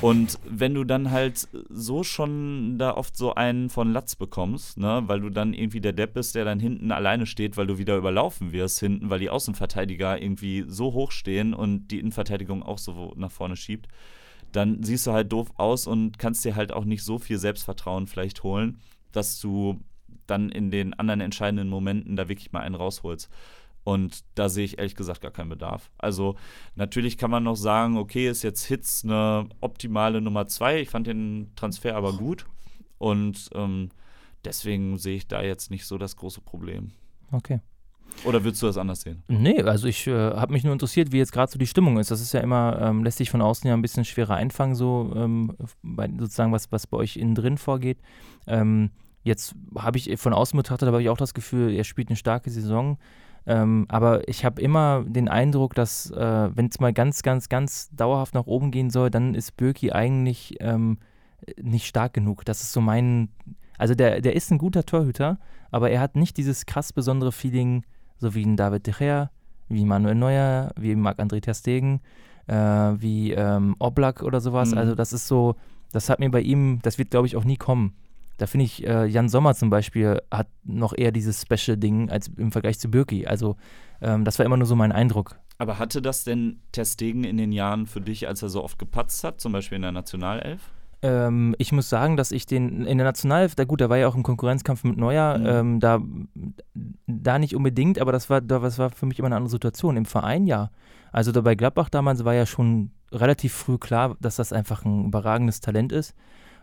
Und wenn du dann halt so schon da oft so einen von Latz bekommst, ne, weil du dann irgendwie der Depp bist, der dann hinten alleine steht, weil du wieder überlaufen wirst hinten, weil die Außenverteidiger irgendwie so hoch stehen und die Innenverteidigung auch so nach vorne schiebt, dann siehst du halt doof aus und kannst dir halt auch nicht so viel Selbstvertrauen vielleicht holen, dass du dann in den anderen entscheidenden Momenten da wirklich mal einen rausholst. Und da sehe ich ehrlich gesagt gar keinen Bedarf. Also natürlich kann man noch sagen, okay, ist jetzt Hitz eine optimale Nummer zwei. Ich fand den Transfer aber gut. Und ähm, deswegen sehe ich da jetzt nicht so das große Problem. Okay. Oder würdest du das anders sehen? Nee, also ich äh, habe mich nur interessiert, wie jetzt gerade so die Stimmung ist. Das ist ja immer, ähm, lässt sich von außen ja ein bisschen schwerer einfangen, so ähm, bei, sozusagen, was, was bei euch innen drin vorgeht. Ähm, jetzt habe ich von außen betrachtet, habe ich auch das Gefühl, er spielt eine starke Saison. Ähm, aber ich habe immer den Eindruck, dass, äh, wenn es mal ganz, ganz, ganz dauerhaft nach oben gehen soll, dann ist Birki eigentlich ähm, nicht stark genug. Das ist so mein. Also, der, der ist ein guter Torhüter, aber er hat nicht dieses krass besondere Feeling, so wie ein David De Gea, wie Manuel Neuer, wie Marc-André Ter Stegen, äh, wie ähm, Oblak oder sowas. Mhm. Also, das ist so. Das hat mir bei ihm, das wird, glaube ich, auch nie kommen. Da finde ich, äh, Jan Sommer zum Beispiel hat noch eher dieses Special-Ding als im Vergleich zu Birki. Also ähm, das war immer nur so mein Eindruck. Aber hatte das denn Testegen in den Jahren für dich, als er so oft gepatzt hat, zum Beispiel in der Nationalelf? Ähm, ich muss sagen, dass ich den in der Nationalelf, da gut, da war ja auch im Konkurrenzkampf mit Neuer, mhm. ähm, da, da nicht unbedingt, aber das war, das war für mich immer eine andere Situation. Im Verein ja. Also da bei Gladbach damals war ja schon relativ früh klar, dass das einfach ein überragendes Talent ist.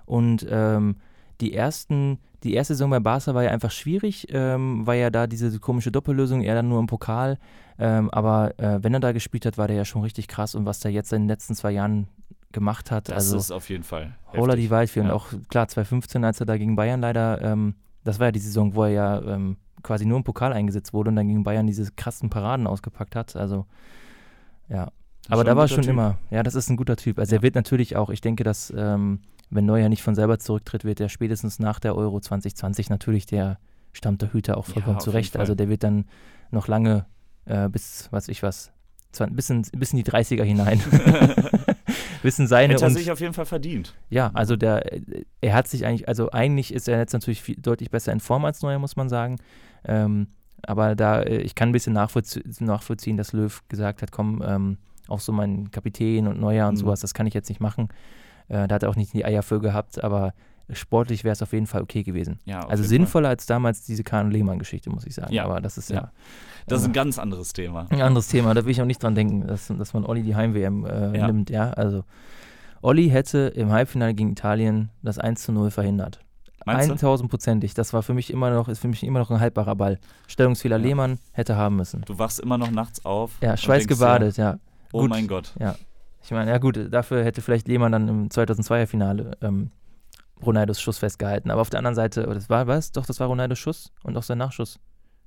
Und ähm, die ersten, die erste Saison bei Barca war ja einfach schwierig, ähm, war ja da diese komische Doppellösung, er dann nur im Pokal. Ähm, aber äh, wenn er da gespielt hat, war der ja schon richtig krass und was der jetzt in den letzten zwei Jahren gemacht hat. Das also, ist auf jeden Fall. Hola die Waldfee ja. und auch klar 2015, als er da gegen Bayern leider, ähm, das war ja die Saison, wo er ja ähm, quasi nur im Pokal eingesetzt wurde und dann gegen Bayern diese krassen Paraden ausgepackt hat. Also ja. Aber da war schon typ. immer, ja, das ist ein guter Typ. Also ja. er wird natürlich auch, ich denke, dass ähm, wenn Neuer nicht von selber zurücktritt, wird er spätestens nach der Euro 2020 natürlich der Stammtorhüter auch vollkommen ja, zurecht. Also der wird dann noch lange äh, bis, was ich was, bis in, bis in die 30er hinein. <laughs> <laughs> wissen seine Hätte er sich auf jeden Fall verdient. Ja, also der, er hat sich eigentlich, also eigentlich ist er jetzt natürlich viel, deutlich besser in Form als Neuer, muss man sagen. Ähm, aber da, äh, ich kann ein bisschen nachvollzie nachvollziehen, dass Löw gesagt hat, komm, ähm, auch so mein Kapitän und Neuer und mhm. sowas, das kann ich jetzt nicht machen. Äh, da hat er auch nicht die Eier für gehabt, aber sportlich wäre es auf jeden Fall okay gewesen. Ja, also sinnvoller Fall. als damals diese Kahn- Lehmann-Geschichte, muss ich sagen. Ja. Aber das ist ja. ja das ist ein ganz anderes Thema. Ein anderes Thema, da will ich auch nicht dran denken, dass, dass man Olli die Heim-WM äh, ja. nimmt. Ja, also Olli hätte im Halbfinale gegen Italien das 1 zu 0 verhindert. 1000-prozentig. Das war für mich immer noch, ist für mich immer noch ein haltbarer Ball. Stellungsfehler ja. Lehmann hätte haben müssen. Du wachst immer noch nachts auf. Ja, schweißgebadet, ja. Oh Gut. mein Gott. Ja, ich meine, ja gut, dafür hätte vielleicht Lehmann dann im 2002er Finale ähm, Ronaldos Schuss festgehalten. Aber auf der anderen Seite, das war was? Doch, das war Ronaldos Schuss und auch sein Nachschuss.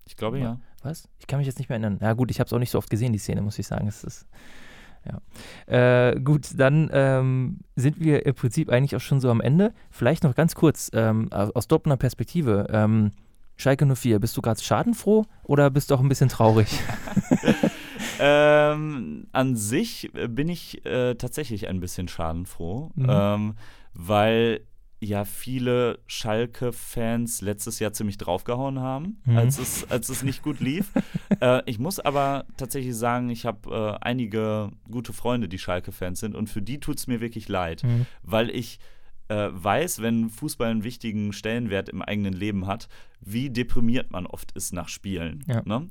Ich glaube ja. Was? Ich kann mich jetzt nicht mehr erinnern. Ja gut, ich habe es auch nicht so oft gesehen, die Szene, muss ich sagen. Es ist, ja. Äh, gut, dann ähm, sind wir im Prinzip eigentlich auch schon so am Ende. Vielleicht noch ganz kurz ähm, aus doppelter Perspektive. Ähm, Schalke 04, bist du gerade schadenfroh oder bist du auch ein bisschen traurig? <laughs> ähm, an sich bin ich äh, tatsächlich ein bisschen schadenfroh, mhm. ähm, weil ja viele Schalke-Fans letztes Jahr ziemlich draufgehauen haben, Mhm. als, es, als es nicht gut lief. <laughs> äh, ich muss aber tatsächlich sagen, ich habe äh, einige gute Freunde, die Schalke-Fans sind und für die tut es mir wirklich leid, Mhm. weil ich äh, weiß, wenn Fußball einen wichtigen Stellenwert im eigenen Leben hat, wie deprimiert man oft ist nach Spielen. Ja. Ne?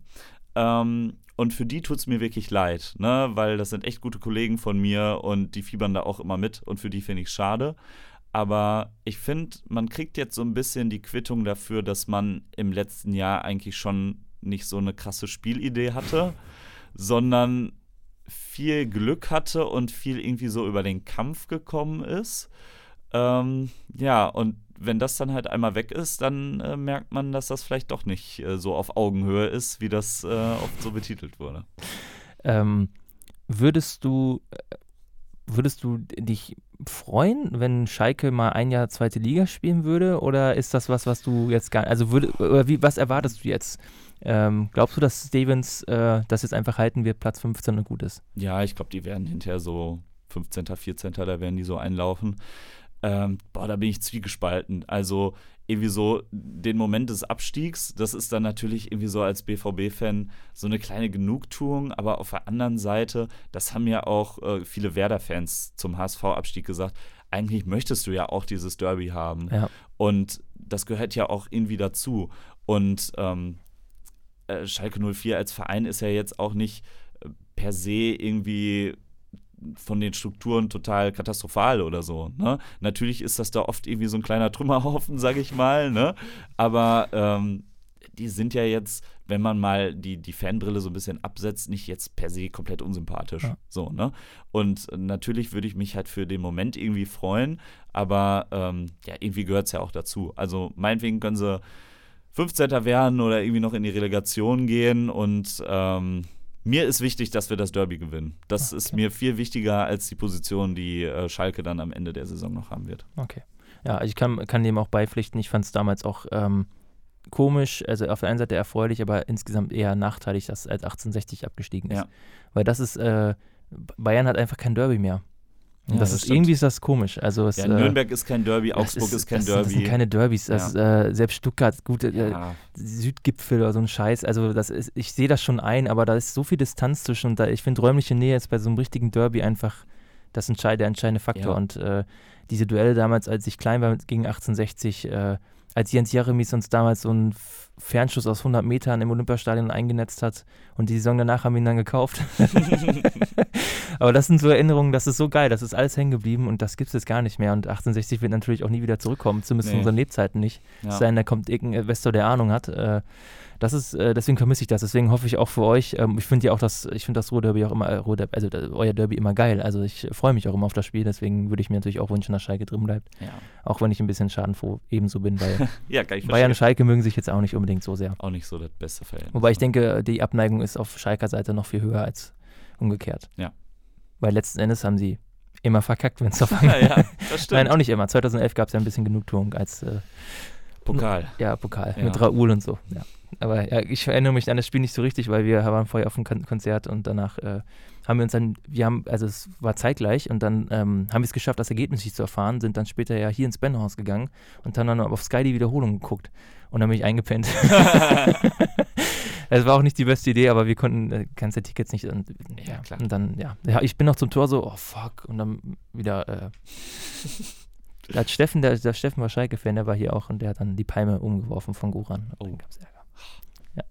Ähm, und für die tut es mir wirklich leid, ne? weil das sind echt gute Kollegen von mir und die fiebern da auch immer mit und für die finde ich schade. Aber ich finde, man kriegt jetzt so ein bisschen die Quittung dafür, dass man im letzten Jahr eigentlich schon nicht so eine krasse Spielidee hatte, sondern viel Glück hatte und viel irgendwie so über den Kampf gekommen ist. Ähm, ja, und wenn das dann halt einmal weg ist, dann äh, merkt man, dass das vielleicht doch nicht äh, so auf Augenhöhe ist, wie das äh, oft so betitelt wurde. Ähm, würdest du äh, würdest du dich freuen, wenn Schalke mal ein Jahr zweite Liga spielen würde? Oder ist das was, was du jetzt gar also würde, oder wie, was erwartest du jetzt? Ähm, glaubst du, dass Stevens äh, das jetzt einfach halten wird, Platz 15 und gut ist? Ja, ich glaube, die werden hinterher so 15., 14., da werden die so einlaufen. Ähm, boah, da bin ich zwiegespalten. Also irgendwie so den Moment des Abstiegs, das ist dann natürlich irgendwie so als BVB-Fan so eine kleine Genugtuung, aber auf der anderen Seite, das haben ja auch äh, viele Werder-Fans zum HSV-Abstieg gesagt, eigentlich möchtest du ja auch dieses Derby haben. Ja. Und das gehört ja auch irgendwie dazu. Und ähm, äh, Schalke 04 als Verein ist ja jetzt auch nicht äh, per se irgendwie von den Strukturen total katastrophal oder so. Ne? Natürlich ist das da oft irgendwie so ein kleiner Trümmerhaufen, sag ich mal. Ne? Aber ähm, die sind ja jetzt, wenn man mal die, die Fanbrille so ein bisschen absetzt, nicht jetzt per se komplett unsympathisch. Ja. So, ne? Und natürlich würde ich mich halt für den Moment irgendwie freuen, aber ähm, ja, irgendwie gehört es ja auch dazu. Also meinetwegen können sie 15. werden oder irgendwie noch in die Relegation gehen und ähm, mir ist wichtig, dass wir das Derby gewinnen. Das ist mir viel wichtiger als die Position, die äh, Schalke dann am Ende der Saison noch haben wird. Okay. Ja, ich kann, kann dem auch beipflichten. Ich fand es damals auch ähm, komisch, also auf der einen Seite erfreulich, aber insgesamt eher nachteilig, dass als 1860 abgestiegen ist. Ja. Weil das ist, äh, Bayern hat einfach kein Derby mehr. Ja, das, das ist stimmt. irgendwie ist das komisch. Also es, Ja, äh, Nürnberg ist kein Derby, Augsburg ist, kein das, Derby. Das sind keine Derbys. Das, äh, selbst Stuttgart, gut, äh, ja. Südgipfel oder so ein Scheiß. Also das ist, ich sehe das schon ein, aber da ist so viel Distanz zwischen. Und da, ich finde räumliche Nähe ist bei so einem richtigen Derby einfach das entscheid der entscheidende Faktor. Ja. Und äh, diese Duelle damals, als ich klein war gegen 1860, äh, als Jens Jeremies uns damals so einen Fernschuss aus 100 Metern im Olympiastadion eingenetzt hat und die Saison danach haben wir ihn dann gekauft. <laughs> <laughs> Aber das sind so Erinnerungen, das ist so geil, das ist alles hängen geblieben und das gibt es jetzt gar nicht mehr. Und 1860 wird natürlich auch nie wieder zurückkommen, zumindest in Nee. unseren Lebzeiten nicht. Ja. Es sei denn, da kommt irgendein Investor, der Ahnung hat. Äh, das ist, äh, deswegen vermisse ich das. Deswegen hoffe ich auch für euch. Ähm, ich finde ja auch das, ich finde das Ruhrderby auch immer, äh, Ruhrderby, also euer Derby immer geil. Also ich freue mich auch immer auf das Spiel. Deswegen würde ich mir natürlich auch wünschen, dass Schalke drin bleibt. Ja. Auch wenn ich ein bisschen schadenfroh ebenso bin, weil <laughs> ja, Bayern und Schalke mögen sich jetzt auch nicht unbedingt so sehr. Auch nicht so das beste Verhältnis. Wobei ich denke, die Abneigung ist auf Schalker Seite noch viel höher als umgekehrt. Ja. Weil letzten Endes haben sie immer verkackt, wenn es auf <laughs> ja, ja, das <laughs> stimmt. Nein, auch nicht immer. 2011 gab es ja ein bisschen Genugtuung als äh, Pokal. ja, Pokal Ja. mit Raoul und so. Ja. Aber ja, ich erinnere mich an das Spiel nicht so richtig, weil wir waren vorher auf dem Kon Konzert und danach äh, haben wir uns dann, wir haben, also es war zeitgleich und dann ähm, haben wir es geschafft, das Ergebnis nicht zu erfahren, sind dann später ja hier ins Bennerhaus gegangen und haben dann auf Sky die Wiederholung geguckt und dann bin ich eingepennt. <laughs> Es war auch nicht die beste Idee, aber wir konnten, äh, ja Tickets nicht. Und, Ja, klar. Und dann, ja. ja. Ich bin noch zum Tor so, oh fuck. Und dann wieder, äh, <laughs> da hat Steffen, der, der Steffen war Schalke-Fan, der war hier auch und der hat dann die Palme umgeworfen von Goran. Oh. Dann gab's Ärger. Ja.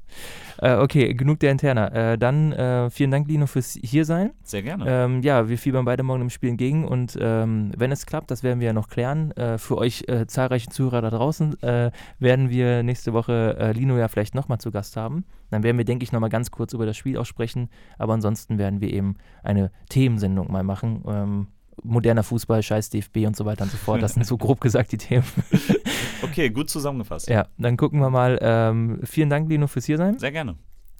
Äh, okay, genug der Interna. Äh, dann äh, vielen Dank, Lino, fürs Hiersein. Sehr gerne. Ähm, ja, wir fiebern beide morgen im Spiel entgegen und ähm, wenn es klappt, das werden wir ja noch klären. Äh, für euch äh, zahlreiche Zuhörer da draußen äh, werden wir nächste Woche Lino ja vielleicht nochmal zu Gast haben. Dann werden wir, denke ich, nochmal ganz kurz über das Spiel auch sprechen. Aber ansonsten werden wir eben eine Themensendung mal machen. Ähm, moderner Fußball, scheiß DFB und so weiter und so fort. Das sind so <laughs> grob gesagt die Themen. Okay, gut zusammengefasst. ja, dann gucken wir mal. Ähm, vielen Dank, Lino, fürs Hiersein. Sehr gerne.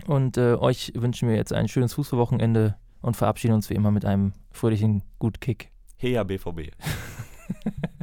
Und äh, euch wünschen wir jetzt ein schönes Fußballwochenende und verabschieden uns wie immer mit einem fröhlichen Gutkick. Heya BVB. <laughs>